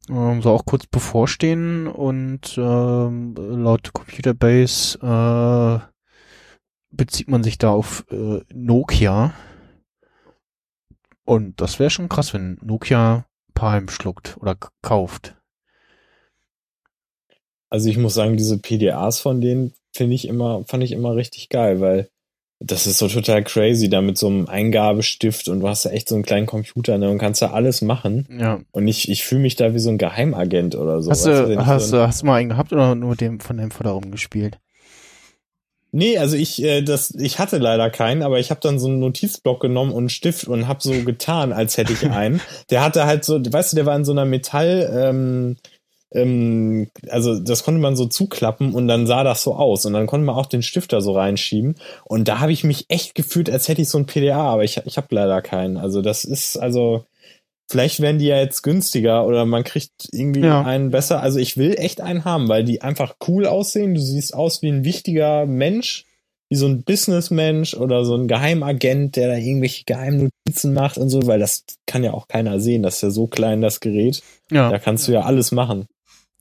Ähm, soll auch kurz bevorstehen und ähm, laut Computerbase äh, bezieht man sich da auf äh, Nokia. Und das wäre schon krass, wenn Nokia Palm schluckt oder kauft. Also ich muss sagen, diese PDAs von denen finde ich immer, fand ich immer richtig geil, weil das ist so total crazy, da mit so einem Eingabestift und du hast ja echt so einen kleinen Computer ne, und kannst da alles machen. Ja. Und ich, ich fühle mich da wie so ein Geheimagent oder so. hast weißt du, ich hast, so du, hast du mal einen gehabt oder nur mit dem von deinem Vater rumgespielt? Nee, also ich, äh, das, ich hatte leider keinen, aber ich habe dann so einen Notizblock genommen und einen Stift und habe so getan, als hätte ich einen. Der hatte halt so, weißt du, der war in so einer Metall, ähm, ähm, also das konnte man so zuklappen und dann sah das so aus und dann konnte man auch den Stift da so reinschieben und da habe ich mich echt gefühlt, als hätte ich so ein PDA, aber ich, ich habe leider keinen. Also das ist also vielleicht werden die ja jetzt günstiger oder man kriegt irgendwie Ja. einen besser. Also ich will echt einen haben, weil die einfach cool aussehen. Du siehst aus wie ein wichtiger Mensch, wie so ein Businessmensch oder so ein Geheimagent, der da irgendwelche geheimen Notizen macht und so, weil das kann ja auch keiner sehen. Das ist ja so klein, das Gerät. Ja. Da kannst du ja alles machen.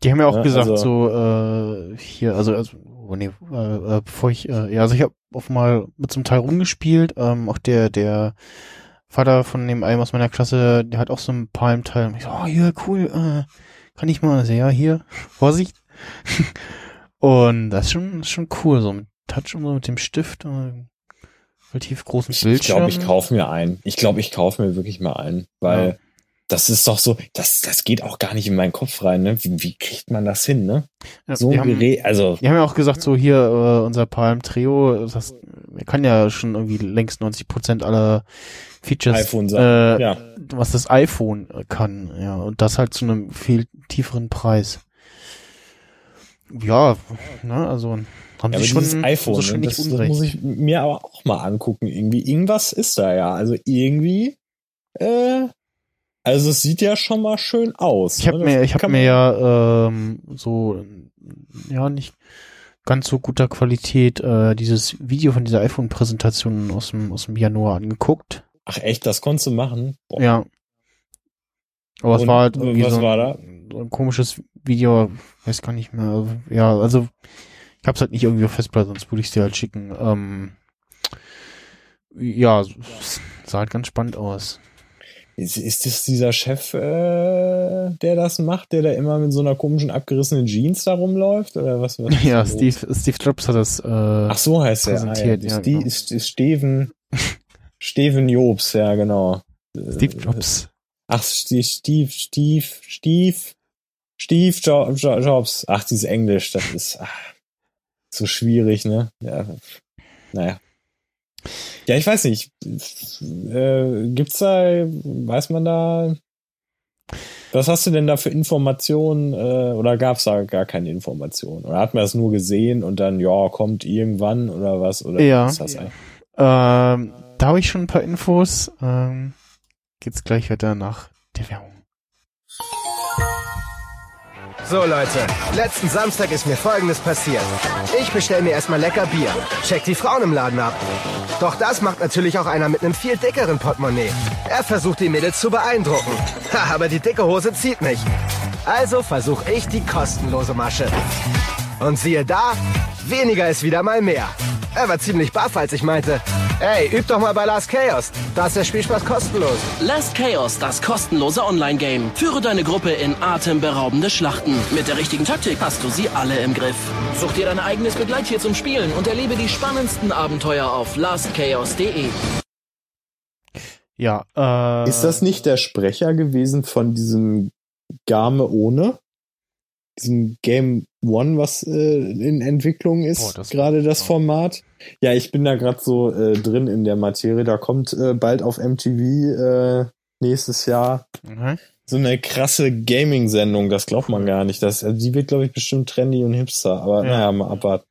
Die haben ja auch Ja, gesagt, also- so, äh, hier, also, also oh nee, äh, äh, bevor ich, äh, ja, also ich habe auch mal mit so einem Teil rumgespielt, ähm, auch der, der Vater von dem einen aus meiner Klasse, der hat auch so ein Palm-Teil. Und Ich so, oh, hier, cool, äh, kann ich mal, also, ja, hier, Vorsicht. und das ist schon, ist schon cool, so mit Touch und so mit dem Stift, äh, relativ großen Ich Bildschirm. glaube, ich kaufe mir einen. Ich glaube, ich kaufe mir wirklich mal einen, weil Ja. Das ist doch so, das, das geht auch gar nicht in meinen Kopf rein, ne? Wie, wie kriegt man das hin, ne? Ja, So ein haben- Gerät, also Die haben ja auch gesagt, so hier, äh, unser Palm Trio, das kann ja schon irgendwie längst 90 Prozent aller Features, iPhone äh, sagen. ja. was das iPhone äh, kann, ja, und das halt zu einem viel tieferen Preis. Ja, ne, also haben Ja, sie schon, dieses iPhone, so schon ne, nicht das, das muss ich mir aber auch mal angucken. Irgendwie, irgendwas ist da ja. Also irgendwie, äh, also es sieht ja schon mal schön aus. Ich habe ne? mir, ich habe mir ja ähm, so ja nicht ganz so guter Qualität äh, dieses Video von dieser iPhone-Präsentation aus dem aus dem Januar angeguckt. Ach echt, das konntest du machen? Boah. Ja. Aber es Und war halt irgendwie was so, war da? ein, so ein komisches Video, weiß gar nicht mehr. Ja, also ich hab's halt nicht irgendwie auf Festplatte, sonst würde ich dir halt schicken. Ähm, ja, es sah halt ganz spannend aus. Ist, ist das dieser Chef, äh, der das macht, der da immer mit so einer komischen abgerissenen Jeans da rumläuft? Oder was? was Ja, los? Steve, Steve Jobs hat das äh, Ach so heißt er. Ah, ja. präsentiert, ja, Ste genau. Steven, Steven Jobs, ja genau. Steve Jobs. Ach, Steve, Steve, Steve, Steve, Steve jo jo Jobs. Ach, dieses Englisch, das ist ach, so schwierig, ne? Ja, naja. Ja, ich weiß nicht. Äh, gibt's da, weiß man da, was hast du denn da für Informationen äh, oder gab's da gar keine Informationen? Oder hat man das nur gesehen und dann, ja, kommt irgendwann oder was? Oder Ja. was ist das eigentlich? Ähm, da habe ich schon ein paar Infos. Ähm, geht's gleich weiter nach der Werbung. So Leute, letzten Samstag ist mir folgendes passiert. Ich bestell mir erstmal lecker Bier, check die Frauen im Laden ab. Doch das macht natürlich auch einer mit einem viel dickeren Portemonnaie. Er versucht die Mädels zu beeindrucken. Ha, aber die dicke Hose zieht nicht. Also versuche ich die kostenlose Masche. Und siehe da, weniger ist wieder mal mehr. Er war ziemlich baff, als ich meinte, ey, üb doch mal bei Last Chaos. Da ist der Spielspaß kostenlos. Last Chaos, das kostenlose Online-Game. Führe deine Gruppe in atemberaubende Schlachten. Mit der richtigen Taktik hast du sie alle im Griff. Such dir dein eigenes Begleittier zum Spielen und erlebe die spannendsten Abenteuer auf lastchaos.de. Ja, äh, Ist das nicht der Sprecher gewesen von diesem Game ohne? Diesem Game One, was äh, in Entwicklung ist, Boah, das- gerade das Format. Ja, ich bin da gerade so äh, drin in der Materie. Da kommt äh, bald auf MTV äh, nächstes Jahr Mhm. so eine krasse Gaming-Sendung. Das glaubt man gar nicht. Das, also die wird, glaube ich, bestimmt trendy und hipster. Aber Ja. naja, mal abwarten.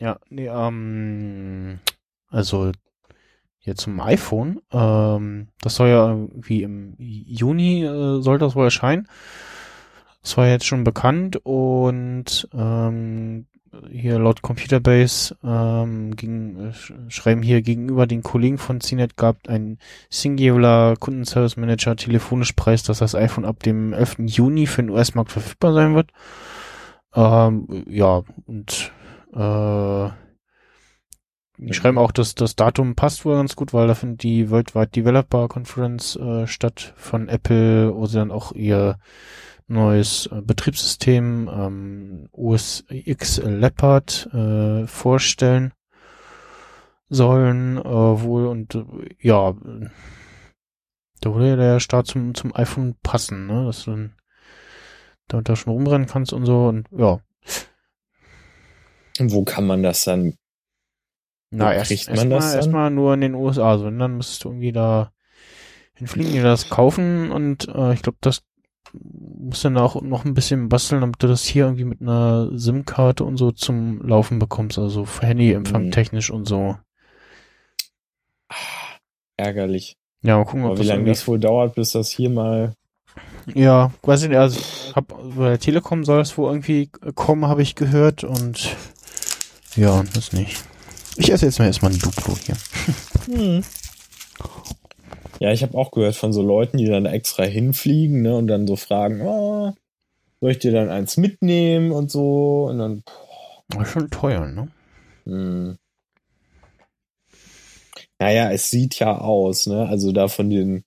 Ja, nee, ähm, also hier zum iPhone, ähm, das soll ja irgendwie im Juni äh, soll das wohl erscheinen. Das war jetzt schon bekannt und ähm, hier laut Computerbase ähm, ging, äh, sch- schreiben hier gegenüber den Kollegen von CNET gab ein Singular Kundenservice Manager telefonisch preis, dass das iPhone ab dem 11. Juni für den US-Markt verfügbar sein wird. Ähm, ja, und äh, die schreiben auch, dass das Datum passt wohl ganz gut, weil da findet die Worldwide Developer Conference äh, statt von Apple, wo sie dann auch ihr neues äh, Betriebssystem ähm, OS X Leopard äh, vorstellen sollen äh, wohl und äh, ja, da würde ja der Start zum, zum iPhone passen, ne? Dass du dann damit da schon rumrennen kannst und so und ja. Und wo kann man das dann? Na, erst, kriegt man erstmal, das erstmal nur in den USA. Also wenn, dann müsstest du irgendwie da hinfliegen, dir das kaufen und äh, ich glaube, das musst dann auch noch ein bisschen basteln, damit du das hier irgendwie mit einer SIM-Karte und so zum Laufen bekommst. Also Handyempfang Mhm. technisch und so. Ärgerlich. Ja, mal gucken, ob Aber wie das lange das wohl dauert, bis das hier mal. Ja, weiß ich nicht, also hab, bei der Telekom soll das wohl irgendwie kommen, habe ich gehört und ja, das nicht. Ich esse jetzt mal erstmal ein Duplo hier. Hm. Ja, ich habe auch gehört von so Leuten, die dann extra hinfliegen, ne, und dann so fragen, oh, soll ich dir dann eins mitnehmen und so, und dann, ist schon teuer, ne? hm. naja, es sieht ja aus, ne? Also da von den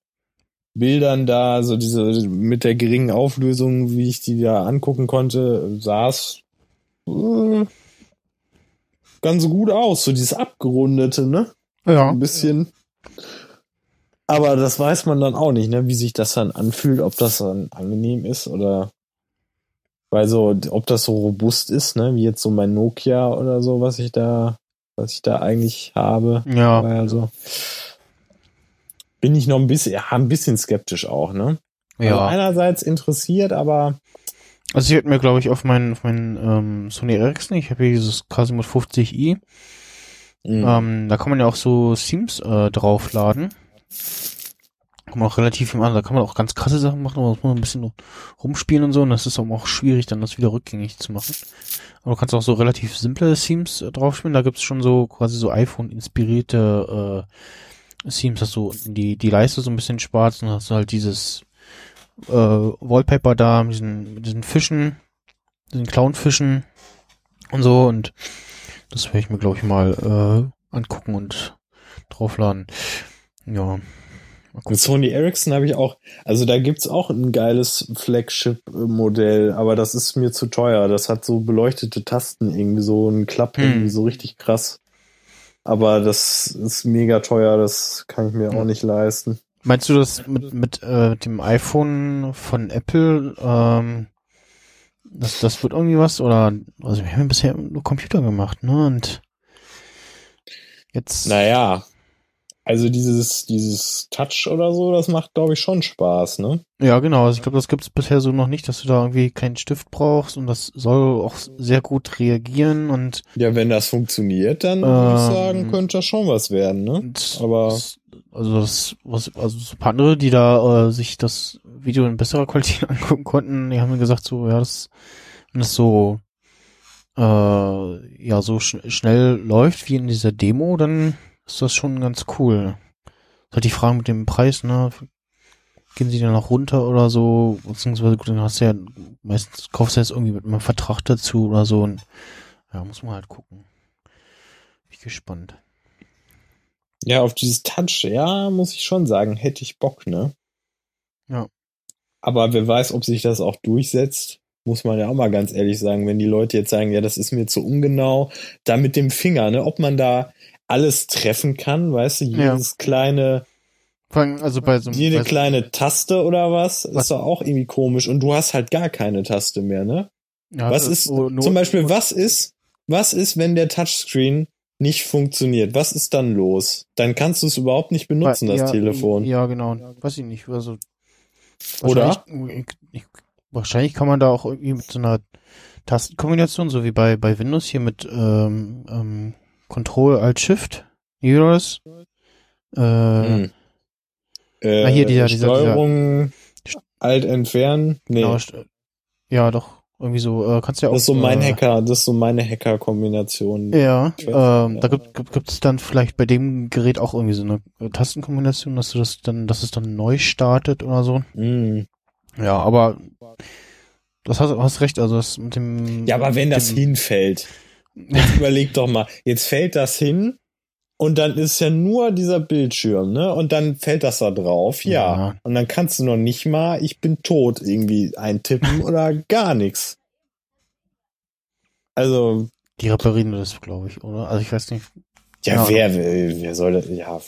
Bildern da, so diese mit der geringen Auflösung, wie ich die da angucken konnte, sah es äh, ganz gut aus. So dieses abgerundete, ne? Ja. Ein bisschen. Aber das weiß man dann auch nicht, ne? Wie sich das dann anfühlt, ob das dann angenehm ist oder weil so, ob das so robust ist, ne? Wie jetzt so mein Nokia oder so, was ich da, was ich da eigentlich habe. Ja. Also bin ich noch ein bisschen, ja, ein bisschen skeptisch auch, ne? Also Ja. einerseits interessiert, aber Also ich hätte mir, glaube ich, auf meinen, auf meinen ähm, Sony Ericsson, ich habe hier dieses Casimir 50i, mh, ähm, da kann man ja auch so Themes äh, draufladen. Kann man auch relativ viel machen. Da kann man auch ganz krasse Sachen machen, aber muss man ein bisschen rumspielen und so. Und das ist auch schwierig, dann das wieder rückgängig zu machen. Aber du kannst auch so relativ simple Themes äh, draufspielen. Da gibt's schon so quasi so iPhone-inspirierte äh, Themes, dass du die, die Leiste so ein bisschen spart und hast halt dieses äh, Wallpaper da mit diesen, mit diesen Fischen, diesen Clownfischen und so. Und das werde ich mir, glaube ich, mal äh, angucken und draufladen. Ja. Gucken. Sony Ericsson habe ich auch, also da gibt's auch ein geiles Flagship-Modell, aber das ist mir zu teuer. Das hat so beleuchtete Tasten irgendwie, so ein Klapp Hm. irgendwie so richtig krass. Aber das ist mega teuer, das kann ich mir Ja. auch nicht leisten. Meinst du das mit, mit äh, dem iPhone von Apple? Ähm, das, das wird irgendwie was? Oder also wir haben ja bisher nur Computer gemacht, ne? Und jetzt. Naja, also dieses, dieses Touch oder so, das macht, glaube ich, schon Spaß, ne? Ja, genau. Also ich glaube, das gibt es bisher so noch nicht, dass du da irgendwie keinen Stift brauchst und das soll auch sehr gut reagieren und, Ja, wenn das funktioniert, dann würde ich Ähm, sagen, könnte das schon was werden, ne? Aber- das, also das, was, also so ein paar andere, die da äh, sich das Video in besserer Qualität angucken konnten, die haben mir gesagt, so, ja, das, wenn das so äh, ja so sch schnell läuft wie in dieser Demo, dann ist das schon ganz cool. Ist halt die Frage mit dem Preis, ne? Gehen sie dann noch runter oder so? Beziehungsweise gut, dann hast du ja meistens kaufst du jetzt irgendwie mit einem Vertrag dazu oder so und ja, muss man halt gucken. Bin ich gespannt. Ja, auf dieses Touch, ja, muss ich schon sagen, hätte ich Bock, ne? Ja. Aber wer weiß, ob sich das auch durchsetzt, muss man ja auch mal ganz ehrlich sagen, wenn die Leute jetzt sagen, ja, das ist mir zu ungenau, da mit dem Finger, ne, ob man da alles treffen kann, weißt du, Ja. jedes kleine, Vor allem, also bei so einem jede kleine Taste oder was, Was- ist doch auch irgendwie komisch und du hast halt gar keine Taste mehr, ne? ja, was das ist, so zum Beispiel, was ist, was ist, wenn der Touchscreen nicht funktioniert? Was ist dann los? Dann kannst du es überhaupt nicht benutzen, das ja, Telefon. Ja, genau. Weiß ich nicht. Also, Oder? Wahrscheinlich, ich, wahrscheinlich kann man da auch irgendwie mit so einer Tastenkombination, so wie bei, bei Windows hier mit ähm, ähm, Control Alt Shift. Das? Äh, Hm. Äh, Ah, hier dieser- dieser- Steuerung, Alt entfernen. Nee, genau, ja, doch. Irgendwie so. Äh, kannst ja auch. das ist so mein äh, Hacker, das ist so meine Hacker-Kombination. Ja, ähm, ja. da gibt, es dann vielleicht bei dem Gerät auch irgendwie so eine äh, Tastenkombination, dass du das dann, dass es dann neu startet oder so. Hm. Ja, aber das hast, hast recht, also das mit dem. Ja, aber wenn das hinfällt, jetzt überleg doch mal, jetzt fällt das hin und dann ist ja nur dieser Bildschirm, ne? Und dann fällt das da drauf, ja. Ja. Und dann kannst du noch nicht mal, ich bin tot, irgendwie eintippen oder gar nichts. Also, Die reparieren das, glaube ich, oder? Also ich weiß nicht. ja, Ja. wer will, wer soll das, ja.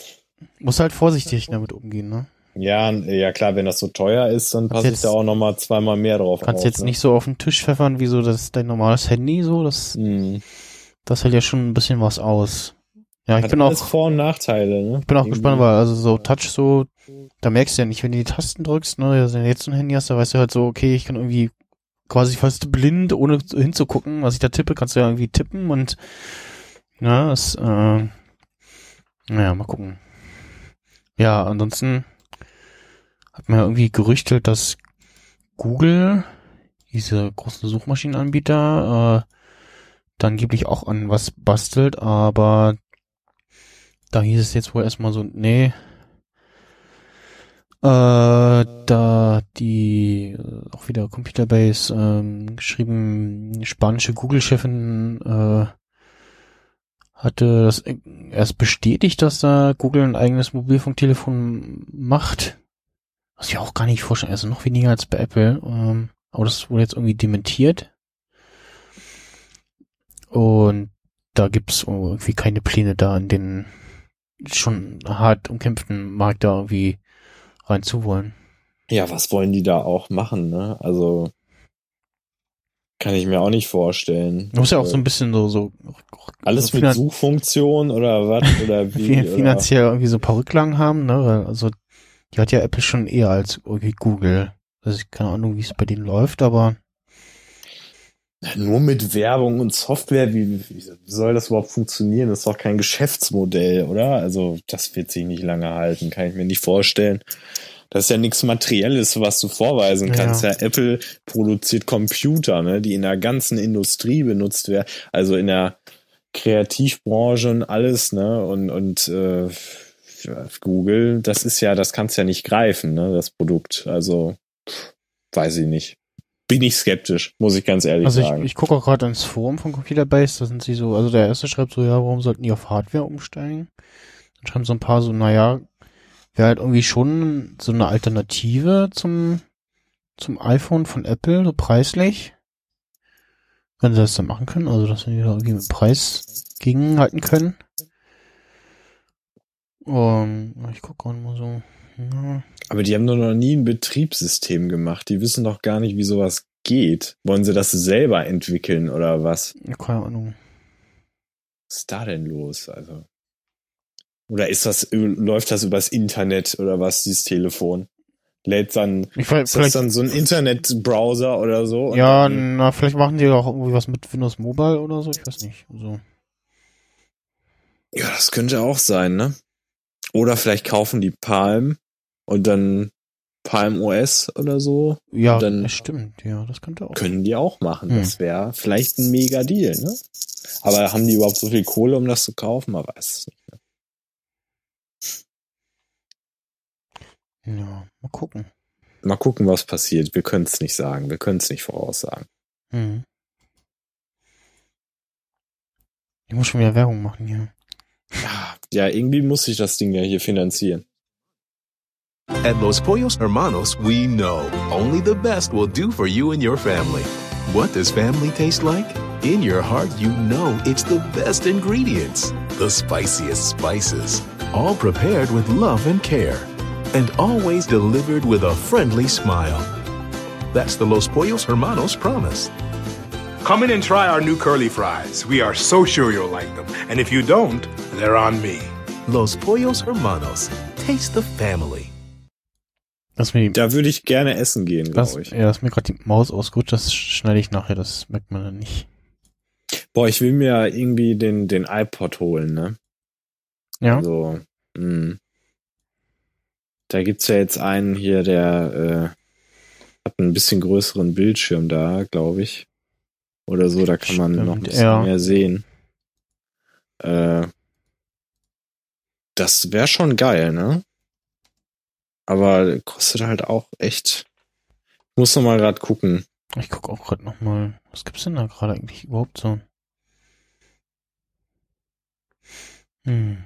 Muss halt vorsichtig damit umgehen, ne? Ja, ja klar, wenn das so teuer ist, dann passe ich da auch noch mal zweimal mehr drauf Kannst auf, jetzt ne? nicht so auf den Tisch pfeffern wie so das dein normales Handy, so. Das, Hm. das hält ja schon ein bisschen was aus. Ja, ich Hat bin alles auch, Vor- und Nachteile, ne? ich bin auch Irgendwie. gespannt, weil also so Touch so, da merkst du ja nicht, wenn du die Tasten drückst, ne, also wenn du jetzt so ein Handy hast, da weißt du halt so, okay, ich kann irgendwie quasi fast blind, ohne hinzugucken, was ich da tippe, kannst du ja irgendwie tippen und ja, das, äh, naja, mal gucken. Ja, ansonsten hat man irgendwie gerüchtet, dass Google, diese großen Suchmaschinenanbieter, äh, dann angeblich auch an was bastelt, aber da hieß es jetzt wohl erstmal so, nee, äh, da die äh, auch wieder Computerbase ähm, geschrieben, spanische Google-Chefin äh, hatte das erst bestätigt, dass da Google ein eigenes Mobilfunktelefon macht. Was ich auch gar nicht vorstellen, also noch weniger als bei Apple. Ähm, aber das wurde jetzt irgendwie dementiert. Und da gibt's irgendwie keine Pläne da in den schon hart umkämpften Markt da irgendwie reinzuwollen. Ja, was wollen die da auch machen, ne? Also kann ich mir auch nicht vorstellen. Du musst ja auch so ein bisschen so, so alles so mit Suchfunktion oder was oder wie finanziell oder? irgendwie so ein paar Rücklagen haben, ne? Also die hat ja Apple schon eher als Google. Also ich keine Ahnung, wie es bei denen läuft, aber nur mit Werbung und Software, wie, wie soll das überhaupt funktionieren? Das ist doch kein Geschäftsmodell, oder? Also das wird sich nicht lange halten, kann ich mir nicht vorstellen. Das ist ja nichts Materielles, was du vorweisen kannst. Ja. ja. Apple produziert Computer, ne, die in der ganzen Industrie benutzt werden, also in der Kreativbranche und alles, ne, und und äh, Google, das ist ja, das kannst ja nicht greifen, ne, das Produkt. Also weiß ich nicht bin ich skeptisch, muss ich ganz ehrlich also sagen. Also ich, ich gucke auch gerade ins Forum von Computerbase, da sind sie so, also der erste schreibt so, ja, warum sollten die auf Hardware umsteigen? Dann schreiben so ein paar so, naja, wäre halt irgendwie schon so eine Alternative zum, zum iPhone von Apple, so preislich. Wenn sie das dann machen können, also dass sie da irgendwie mit Preis gegenhalten können. Um, ich gucke auch mal so. Ja. Aber die haben doch noch nie ein Betriebssystem gemacht. Die wissen doch gar nicht, wie sowas geht. Wollen sie das selber entwickeln oder was? Keine Ahnung. Was ist da denn los? Also. Oder ist das, läuft das übers Internet oder was, dieses Telefon? Lädt dann, ich weiß, ist das dann so ein Internetbrowser oder so? Ja, na, vielleicht machen die auch irgendwie was mit Windows Mobile oder so, ich weiß nicht. Also. Ja, das könnte auch sein, ne? Oder vielleicht kaufen die Palm und dann Palm OS oder so. Ja, dann das stimmt, ja, das könnte auch. Können die auch machen. Hm. Das wäre vielleicht ein mega Deal, ne? Aber haben die überhaupt so viel Kohle, um das zu kaufen? Man weiß es nicht. Ne? Ja, mal gucken. Mal gucken, was passiert. Wir können es nicht sagen. Wir können es nicht voraussagen. Hm. Ich muss schon wieder Werbung machen hier. Ja, irgendwie muss ich das Ding ja hier finanzieren. At Los Pollos Hermanos, we know only the best will do for you and your family. What does family taste like? In your heart, you know it's the best ingredients, the spiciest spices, all prepared with love and care, and always delivered with a friendly smile. That's the Los Pollos Hermanos promise. Come in and try our new curly fries. We are so sure you'll like them. And if you don't, they're on me. Los Pollos Hermanos. Taste the family. Lass mir da würde ich gerne essen gehen, glaube ich. Ja, lass mir gerade die Maus ausgerutscht, das schneide ich nachher, das merkt man dann nicht. Boah, ich will mir irgendwie den, den iPod holen, ne? Ja. So, mh. Hm. Da gibt's ja jetzt einen hier, der äh, hat einen bisschen größeren Bildschirm da, glaube ich. Oder so, da kann man Stimmt, noch ein bisschen ja. mehr sehen. Äh, das wäre schon geil, ne? Aber kostet halt auch echt. Muss noch mal gerade gucken. Ich gucke auch gerade noch mal. Was gibt's denn da gerade eigentlich überhaupt so? Hm.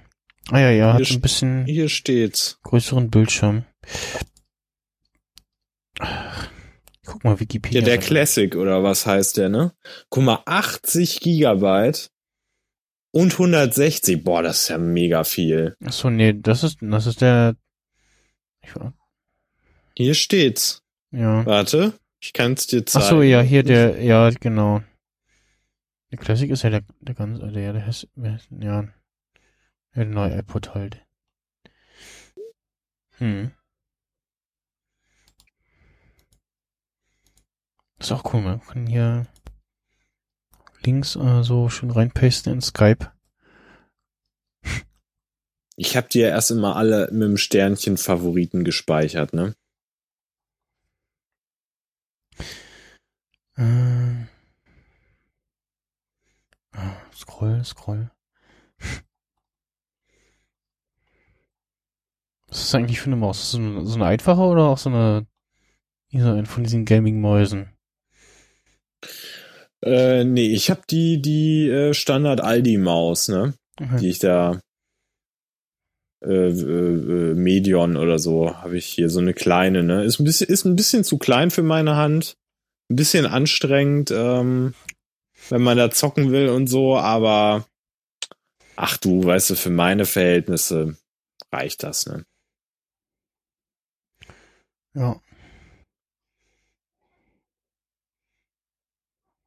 Ah ja, ja, hier hat ein bisschen hier steht's. größeren Bildschirm. Guck mal, Wikipedia. Ja, der Classic oder was heißt der, ne? Guck mal, 80 Gigabyte und 160. Boah, das ist ja mega viel. Achso, nee, das ist, das ist der hier steht's. Ja. Warte, ich kann es dir zeigen. Ach so, ja, hier der, ja, genau. Der Classic ist ja der, der ganz, der, der, der ja, der neue iPod halt. Hm. Ist auch cool, man kann hier Links äh, so schön reinpasten in Skype. Ich habe dir erst immer alle mit dem Sternchen Favoriten gespeichert, ne? Äh. Ah, scroll, scroll. Was ist das eigentlich für eine Maus? Ist das so eine, so eine einfache oder auch so eine, so eine von diesen Gaming-Mäusen? Äh, nee, ich habe die, die äh, Standard Aldi-Maus, ne? Mhm. die ich da äh, äh, Medion oder so habe ich hier so eine kleine, ne? Ist ein bisschen, ist ein bisschen zu klein für meine Hand. Ein bisschen anstrengend, ähm, wenn man da zocken will und so, aber ach du, weißt du, für meine Verhältnisse reicht das, ne? Ja.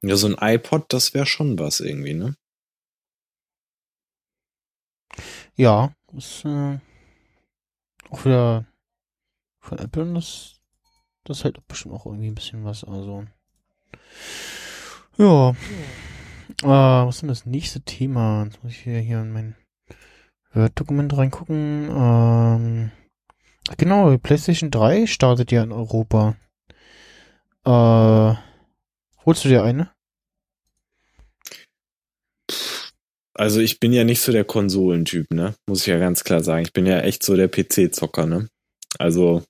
Ja, so ein iPod, das wäre schon was irgendwie, ne? Ja, ist äh, auch wieder von Apple und das, das hält bestimmt auch irgendwie ein bisschen was. Also. Ja. Äh, was ist denn das nächste Thema? Jetzt muss ich wieder hier in mein Word-Dokument reingucken. Ähm, genau, die PlayStation 3 startet ja in Europa. Äh, holst du dir eine? Also ich bin ja nicht so der Konsolentyp, ne? Muss ich ja ganz klar sagen. Ich bin ja echt so der PC-Zocker, ne? Also,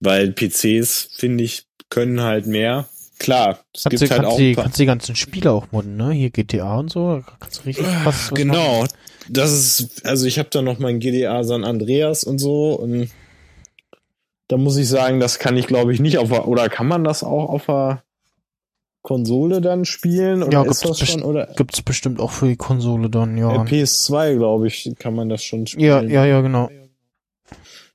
weil PCs, finde ich, können halt mehr. Klar, es Kannst gibt du, halt kannst auch. die, kannst die ganzen Spiele auch modden, ne? Hier GTA und so. Kannst du richtig was, was genau. machen. Das ist, also ich habe da noch mein GDA San Andreas und so und da muss ich sagen, das kann ich glaube ich nicht auf der, oder kann man das auch auf der Konsole dann spielen oder Ja, ist das schon oder gibt's bestimmt auch für die Konsole dann, ja. äh, PS2 glaube ich, kann man das schon Ja, spielen. ja, ja, genau.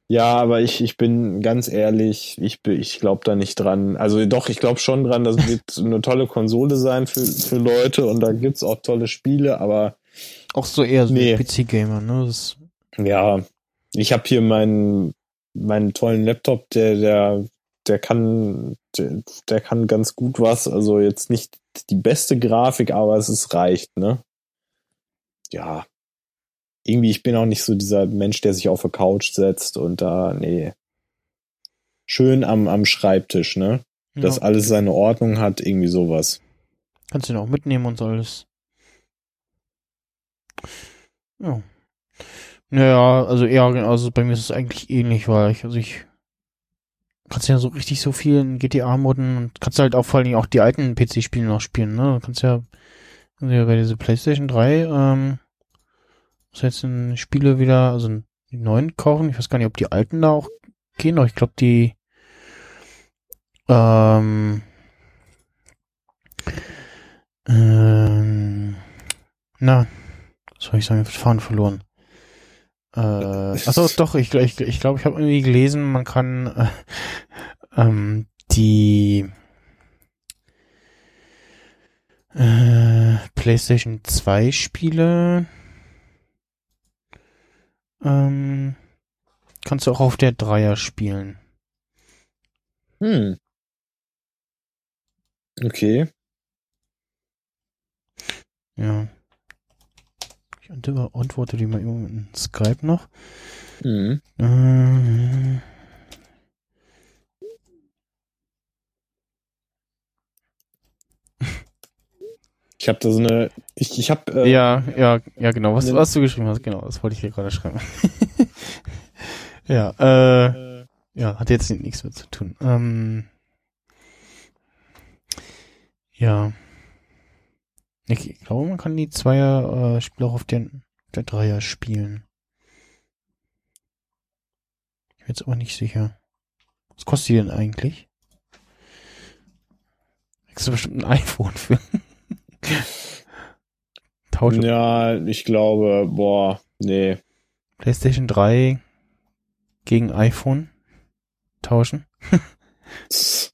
Ja, aber ich, ich bin ganz ehrlich, ich, ich glaube da nicht dran. Also doch, ich glaube schon dran, das wird eine tolle Konsole sein für, für Leute und da gibt's auch tolle Spiele, aber Auch so eher so Nee. PC-Gamer, ne? Das, ja, ich habe hier meinen, meinen tollen Laptop, der, der, der kann, der, der kann ganz gut was. Also jetzt nicht die beste Grafik, aber es ist reicht, ne? Ja. Irgendwie, ich bin auch nicht so dieser Mensch, der sich auf der Couch setzt und da, nee. Schön am, am Schreibtisch, ne? Dass ja. alles seine Ordnung hat, irgendwie sowas. Kannst du den auch mitnehmen und so alles. Ja. Naja, also eher, also bei mir ist es eigentlich ähnlich, weil ich, also ich kannst ja so richtig so viel in GTA modden und kannst halt auch vor allen Dingen auch die alten PC-Spiele noch spielen, ne? Du kannst ja, kannst ja bei dieser PlayStation 3, ähm, muss jetzt in Spiele wieder, also die neuen kaufen. Ich weiß gar nicht, ob die alten da auch gehen, aber ich glaube, die, ähm, ähm, na, was soll ich sagen, den Faden verloren. Äh, achso, doch, ich, ich, ich glaube, ich habe irgendwie gelesen, man kann äh, ähm, die äh, PlayStation 2 Spiele ähm, kannst du auch auf der Dreier spielen. Hm. Okay. Ja. Ich ante- antworte die mal mit einem Skype noch. Hm. Äh, Ich habe da so eine, ich, ich habe äh, ja, ja, ja, genau. Was, was du geschrieben hast, genau, das wollte ich hier gerade schreiben. ja, äh, ja, hat jetzt nichts mit zu tun. Ähm, ja. Ich glaube, man kann die Zweier äh, auch auf der, der Dreier spielen. Ich bin jetzt aber nicht sicher. Was kostet die denn eigentlich? Kriegst du bestimmt ein iPhone für? Tausche Ja, ich glaube, boah, nee. PlayStation 3 gegen iPhone tauschen.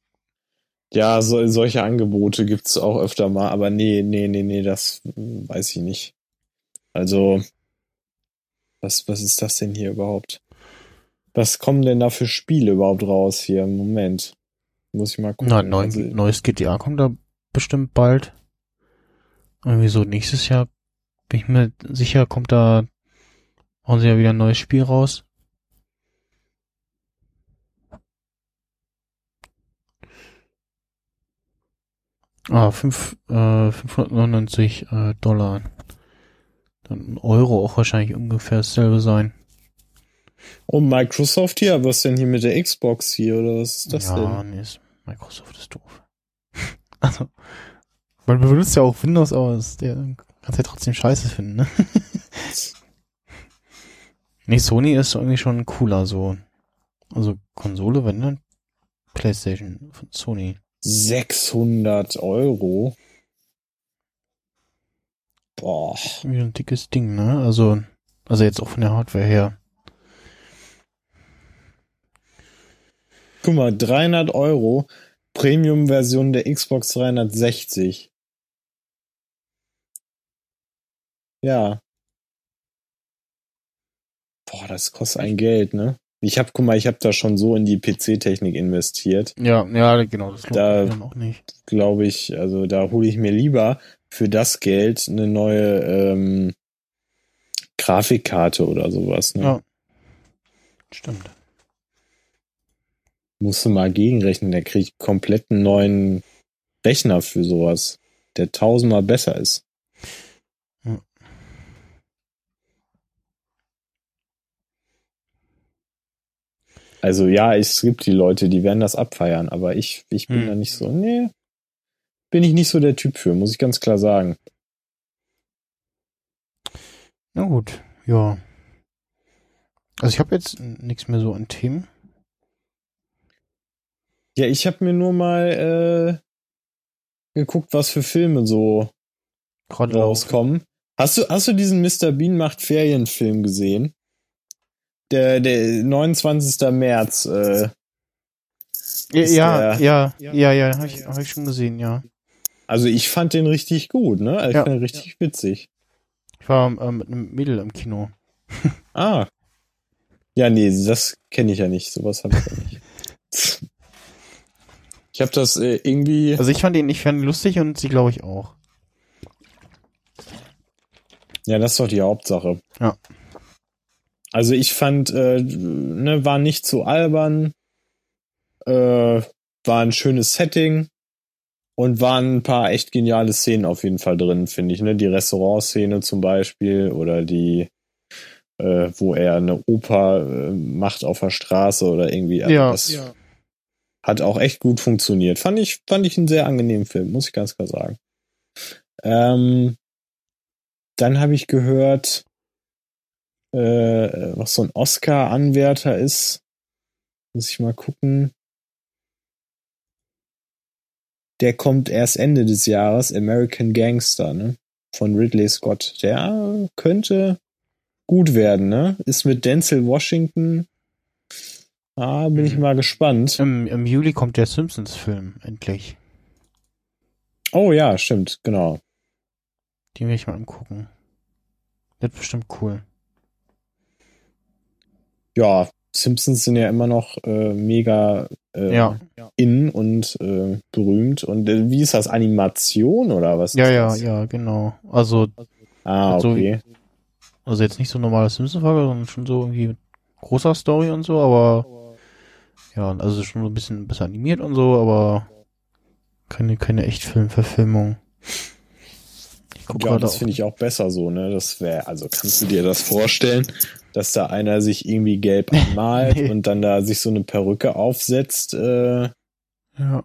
Ja, so, solche Angebote gibt's auch öfter mal, aber nee, nee, nee, nee, das weiß ich nicht. Also, was, was ist das denn hier überhaupt? Was kommen denn da für Spiele überhaupt raus hier im Moment? Muss ich mal gucken. Na, neu, Also, neues GTA kommt da bestimmt bald. Irgendwie so nächstes Jahr bin ich mir sicher, kommt da, hauen sie ja wieder ein neues Spiel raus. Ah, fünf, äh, 599 äh, Dollar. Dann Euro auch wahrscheinlich ungefähr dasselbe sein. oh, Microsoft hier, was denn hier mit der Xbox hier, oder was ist das ja, denn? nee, ist, Microsoft ist doof. also, man benutzt ja auch Windows, aber ist der Kannst ja trotzdem scheiße finden, ne? nee, Sony ist irgendwie schon cooler, so. Also Konsole, wenn dann Playstation von Sony. 600 Euro. Boah. Wie ein dickes Ding, ne? Also, also jetzt auch von der Hardware her. Guck mal, 300 Euro. Premium-Version der Xbox 360. Ja. Boah, das kostet ein Geld, ne? Ich hab, guck mal, ich hab da schon so in die PC-Technik investiert. Ja, ja, genau, das Da- auch nicht. Glaube ich, also da hole ich mir lieber für das Geld eine neue ähm, Grafikkarte oder sowas. Ne? Ja. Stimmt. Musst du mal gegenrechnen, der kriegt komplett einen neuen Rechner für sowas, der tausendmal besser ist. Also ja, es gibt die Leute, die werden das abfeiern, aber ich, ich bin Hm. da nicht so, nee, bin ich nicht so der Typ für, muss ich ganz klar sagen. Na gut, ja. Also ich habe jetzt nichts mehr so an Themen. Ja, ich habe mir nur mal äh, geguckt, was für Filme so Gerade rauskommen. Hast du, hast du diesen Mr. Bean macht Ferienfilm gesehen? Der, der 29. März. Äh, Ja, ist ja, der- ja, ja, ja, habe ich, hab ich schon gesehen, ja. also ich fand den richtig gut, ne? Also Ich Ja. fand den richtig witzig. Ich war ähm, mit einem Mädel im Kino. Ah. Ja, nee, das kenne ich ja nicht. Sowas habe ich ja nicht. Ich habe das äh, irgendwie. Also ich fand ihn, ich fand ihn lustig und sie glaube ich auch. Ja, das ist doch die Hauptsache. Ja. Also ich fand, äh, ne, war nicht zu albern, äh, war ein schönes Setting und waren ein paar echt geniale Szenen auf jeden Fall drin, finde ich. Ne? Die Restaurantszene zum Beispiel oder die, äh, wo er eine Oper äh, macht auf der Straße oder irgendwie. Also Ja. Das hat auch echt gut funktioniert. Fand ich, fand ich einen sehr angenehmen Film, muss ich ganz klar sagen. Ähm, dann habe ich gehört, äh, was so ein Oscar-Anwärter ist. Muss ich mal gucken. Der kommt erst Ende des Jahres, American Gangster, ne? Von Ridley Scott. Der könnte gut werden, ne? Ist mit Denzel Washington. Ah, bin ich Mhm. mal gespannt. Im, Im Juli kommt der Simpsons-Film, endlich. Oh ja, stimmt, genau. Den will ich mal angucken. Wird bestimmt cool. Ja, Simpsons sind ja immer noch äh, mega äh, Ja. in und äh, berühmt. Und äh, wie ist das? Animation oder was? Ja, ja, das? ja, genau. Also, Ah, So okay. also jetzt nicht so normale Simpsons-Folge, sondern schon so irgendwie mit großer Story und so, aber ja, also schon so ein bisschen besser animiert und so, aber keine, keine Echtfilmverfilmung. Ich guck Ja, das finde ich auch besser so, ne? Das wäre, also kannst du dir das vorstellen, dass da einer sich irgendwie gelb anmalt Nee. und dann da sich so eine Perücke aufsetzt? Äh, Ja.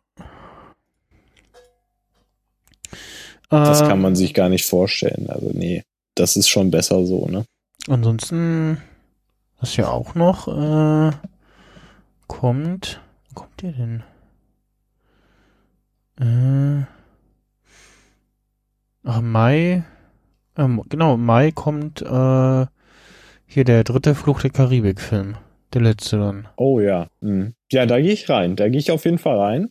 das Ähm, kann man sich gar nicht vorstellen. Also nee, das ist schon besser so, ne? Ansonsten, was ja auch noch äh, kommt, wo kommt der denn? Äh, ach, Mai, ähm, genau, Mai kommt äh, hier der dritte Fluch der Karibik-Film. Der letzte dann. Oh ja. Mhm. Ja, da gehe ich rein. Da gehe ich auf jeden Fall rein.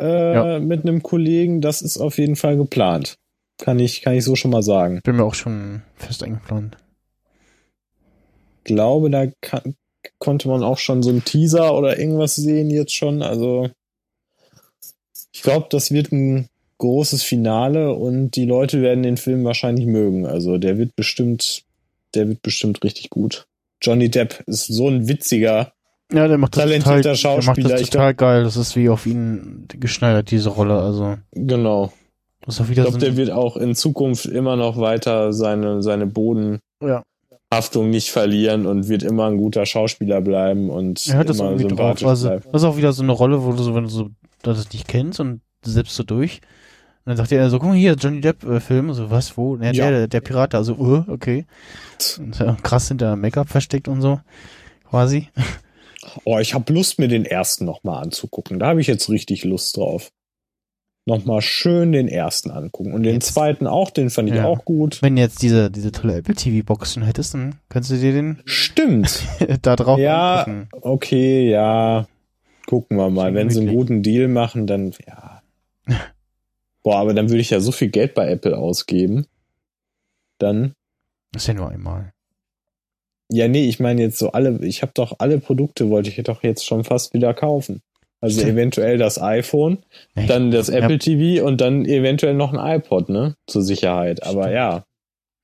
Äh, Ja. Mit einem Kollegen, das ist auf jeden Fall geplant. Kann ich, kann ich so schon mal sagen. Bin mir auch schon fest eingeplant. glaube, da kann, konnte man auch schon so einen Teaser oder irgendwas sehen jetzt schon. Also ich glaube, das wird ein großes Finale und die Leute werden den Film wahrscheinlich mögen. Also der wird bestimmt, der wird bestimmt richtig gut. Johnny Depp ist so ein witziger. Ja, der macht das Talentierter total, der macht Schauspieler, das total geil. Das ist wie auf ihn geschneidert, diese Rolle. Also, Genau. das Ich glaube, der wird auch in Zukunft immer noch weiter seine, seine Bodenhaftung ja. nicht verlieren und wird immer ein guter Schauspieler bleiben und Er hat das immer drauf. sympathisch Also, bleiben. das ist auch wieder so eine Rolle, wo du so, wenn du so das nicht kennst und selbst so durch, dann sagt er so, guck mal hier, Johnny Depp-Film. so, was, wo? Ja, Ja. Der, der Pirat, also, uh, okay. Und, äh, krass hinter Make-up versteckt und so. Quasi. Oh, ich habe Lust, mir den ersten nochmal anzugucken. Da habe ich jetzt richtig Lust drauf. Nochmal schön den ersten angucken. Und den Jetzt- zweiten auch, den fand ich Ja. auch gut. Wenn du jetzt diese, diese tolle Apple TV-Box schon hättest, dann könntest du dir den Stimmt. da drauf ja, angucken. okay, ja. Gucken wir mal. Wenn sie einen guten Deal machen, dann, ja. Boah, aber dann würde ich ja so viel Geld bei Apple ausgeben. Dann, Das ist ja nur einmal. ja, nee, ich meine jetzt so alle, ich habe doch alle Produkte, wollte ich doch jetzt schon fast wieder kaufen. Also Stimmt. eventuell das iPhone, Nee, dann das Ja. Apple TV und dann eventuell noch ein iPod, ne? Zur Sicherheit. Aber Stimmt. ja.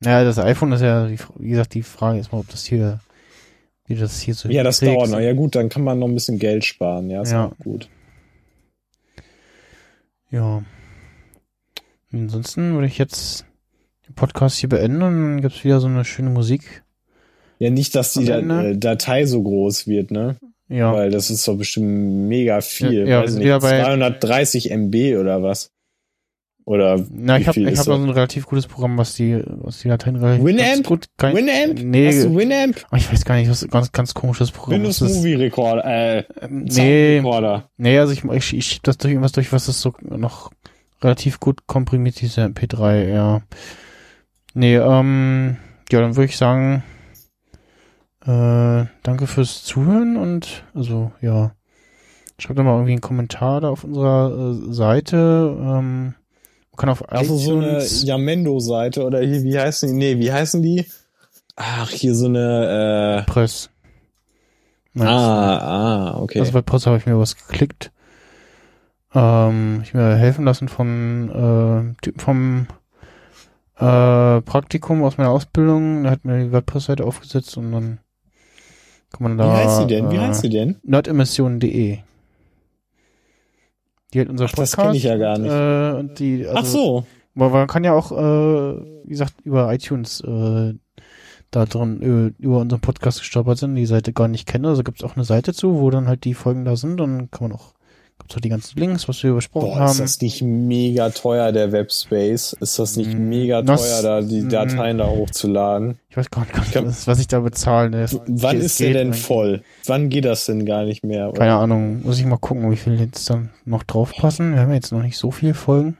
Ja, das iPhone ist ja, wie gesagt, die Frage ist mal, ob das hier, wie das hier so Ja, das trägt. dauert noch. Ja gut, dann kann man noch ein bisschen Geld sparen. Ja, ist Ja. auch gut. Ja. Ansonsten würde ich jetzt den Podcast hier beenden und dann gibt's wieder so eine schöne Musik. Ja, nicht, dass die da, äh, Datei so groß wird, ne? Ja. Weil das ist doch bestimmt mega viel. Ja, ja, Weiß nicht, sind wieder bei- 230 MB oder was? Oder Na, wie ich habe viel ich ist hab also ein relativ gutes Programm, was die, was die Dateien relativ Winamp? gut kann. Winamp? Nee, Hast du Winamp? oh, ich weiß gar nicht, was ganz, ganz komisches Programm Windows das- Movie Recorder, äh, Nee, Soundrecorder. nee, also ich, ich, ich schieb das durch irgendwas durch, was das so noch relativ gut komprimiert, diese MP3, ja. Nee, ähm, ja, dann würde ich sagen, äh, danke fürs Zuhören und, also, ja, schreibt doch mal irgendwie einen Kommentar da auf unserer äh, Seite, ähm, man kann auf Also so eine Yamendo-Seite oder hier, wie heißen die? Nee, wie heißen die? Ach, hier so eine, äh, Press. ah, ah, okay. Also bei Press habe ich mir was geklickt. Ähm, ich mir helfen lassen von äh, Typen vom äh, Praktikum aus meiner Ausbildung. Der hat mir die WordPress-Seite aufgesetzt und dann kann man wie da. heißt sie denn? Wie äh, heißt sie denn? Nerdemissionen.de. Die hat unser Ach, das Podcast. kenn ich ja gar nicht. Äh, und die, also, Ach so. Man, kann ja auch, äh, wie gesagt, über iTunes äh, da drin über, über unseren Podcast gestolpert sind, die Seite gar nicht kennen. Also gibt's auch eine Seite zu, wo dann halt die Folgen da sind. Dann kann man auch, gibt's auch die ganzen Links, was wir besprochen Boah, haben. ist das nicht mega teuer, der Webspace? Ist das nicht Mm, mega das- teuer, da die mm. Dateien da hochzuladen? ich weiß gar nicht, nicht kann- was, ich da bezahle. ne. Das- Wann das ist der denn voll? Wann geht das denn gar nicht mehr? Keine Ahnung, muss ich mal gucken, wie viel jetzt dann noch draufpassen. Wir haben ja jetzt noch nicht so viele Folgen.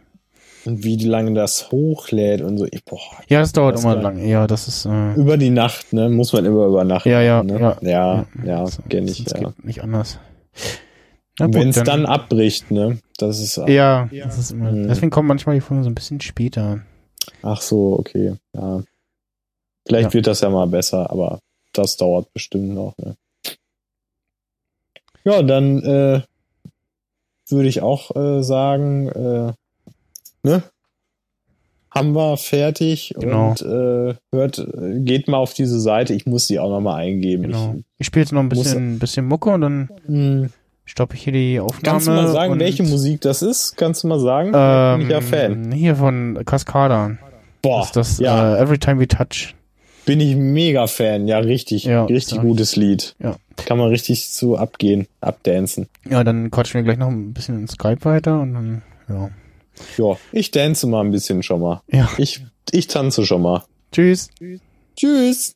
Und wie lange das hochlädt und so. Ich, boah, Ja, das dauert weiß immer lang. Ja, das ist, äh, über die Nacht, ne? Muss man immer übernachten. ja, ja, ne? ja. ja, ja, So, kenn ich, das ja. geht nicht anders. Wenn es dann abbricht, ne? Das ist, Ja, das ist immer, Mhm. deswegen kommen manchmal die Folgen so ein bisschen später. ach so, okay, ja. Vielleicht Ja. wird das ja mal besser, aber das dauert bestimmt noch, ne? Ja, dann, äh, würde ich auch äh, sagen, äh, ne? Haben wir fertig Genau. und äh, hört, geht mal auf diese Seite. Ich muss die auch noch mal eingeben. Genau. Ich spiele jetzt noch ein muss- bisschen, bisschen Mucke und dann Ich, hm, stoppe ich hier die Aufnahme. kannst du mal sagen, welche Musik das ist? Kannst du mal sagen? Ähm, Bin ich ja Fan. Hier von Cascada. Boah, ist das ja, äh, Every Time We Touch. bin ich mega Fan. Ja, richtig, Ja, richtig ja. gutes Lied. Ja. Kann man richtig so abgehen, abdancen. Ja, dann quatschen wir gleich noch ein bisschen in Skype weiter und dann, ja. Ja, ich dance mal ein bisschen schon mal. Ja. Ich, ich tanze schon mal. Tschüss. Tschüss.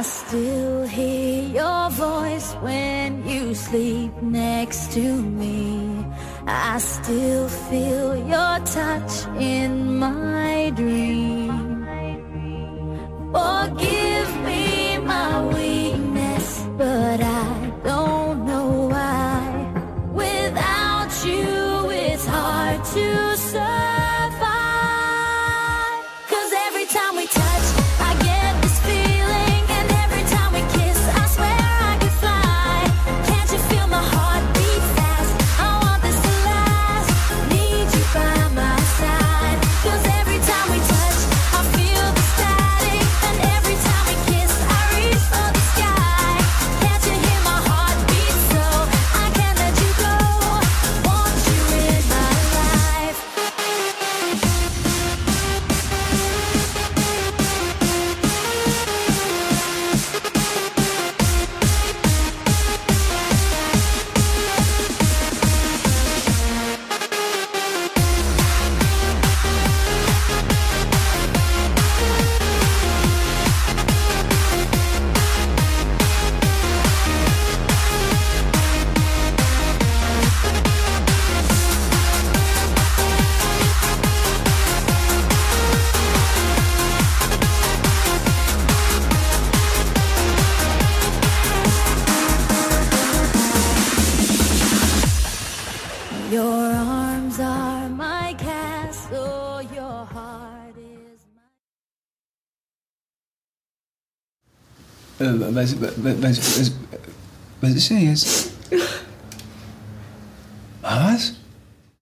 I still hear your voice when you sleep next to me. I still feel your touch in my dream. Forgive me my weakness, but I Äh, was, was, was, was, was ist denn jetzt? Was?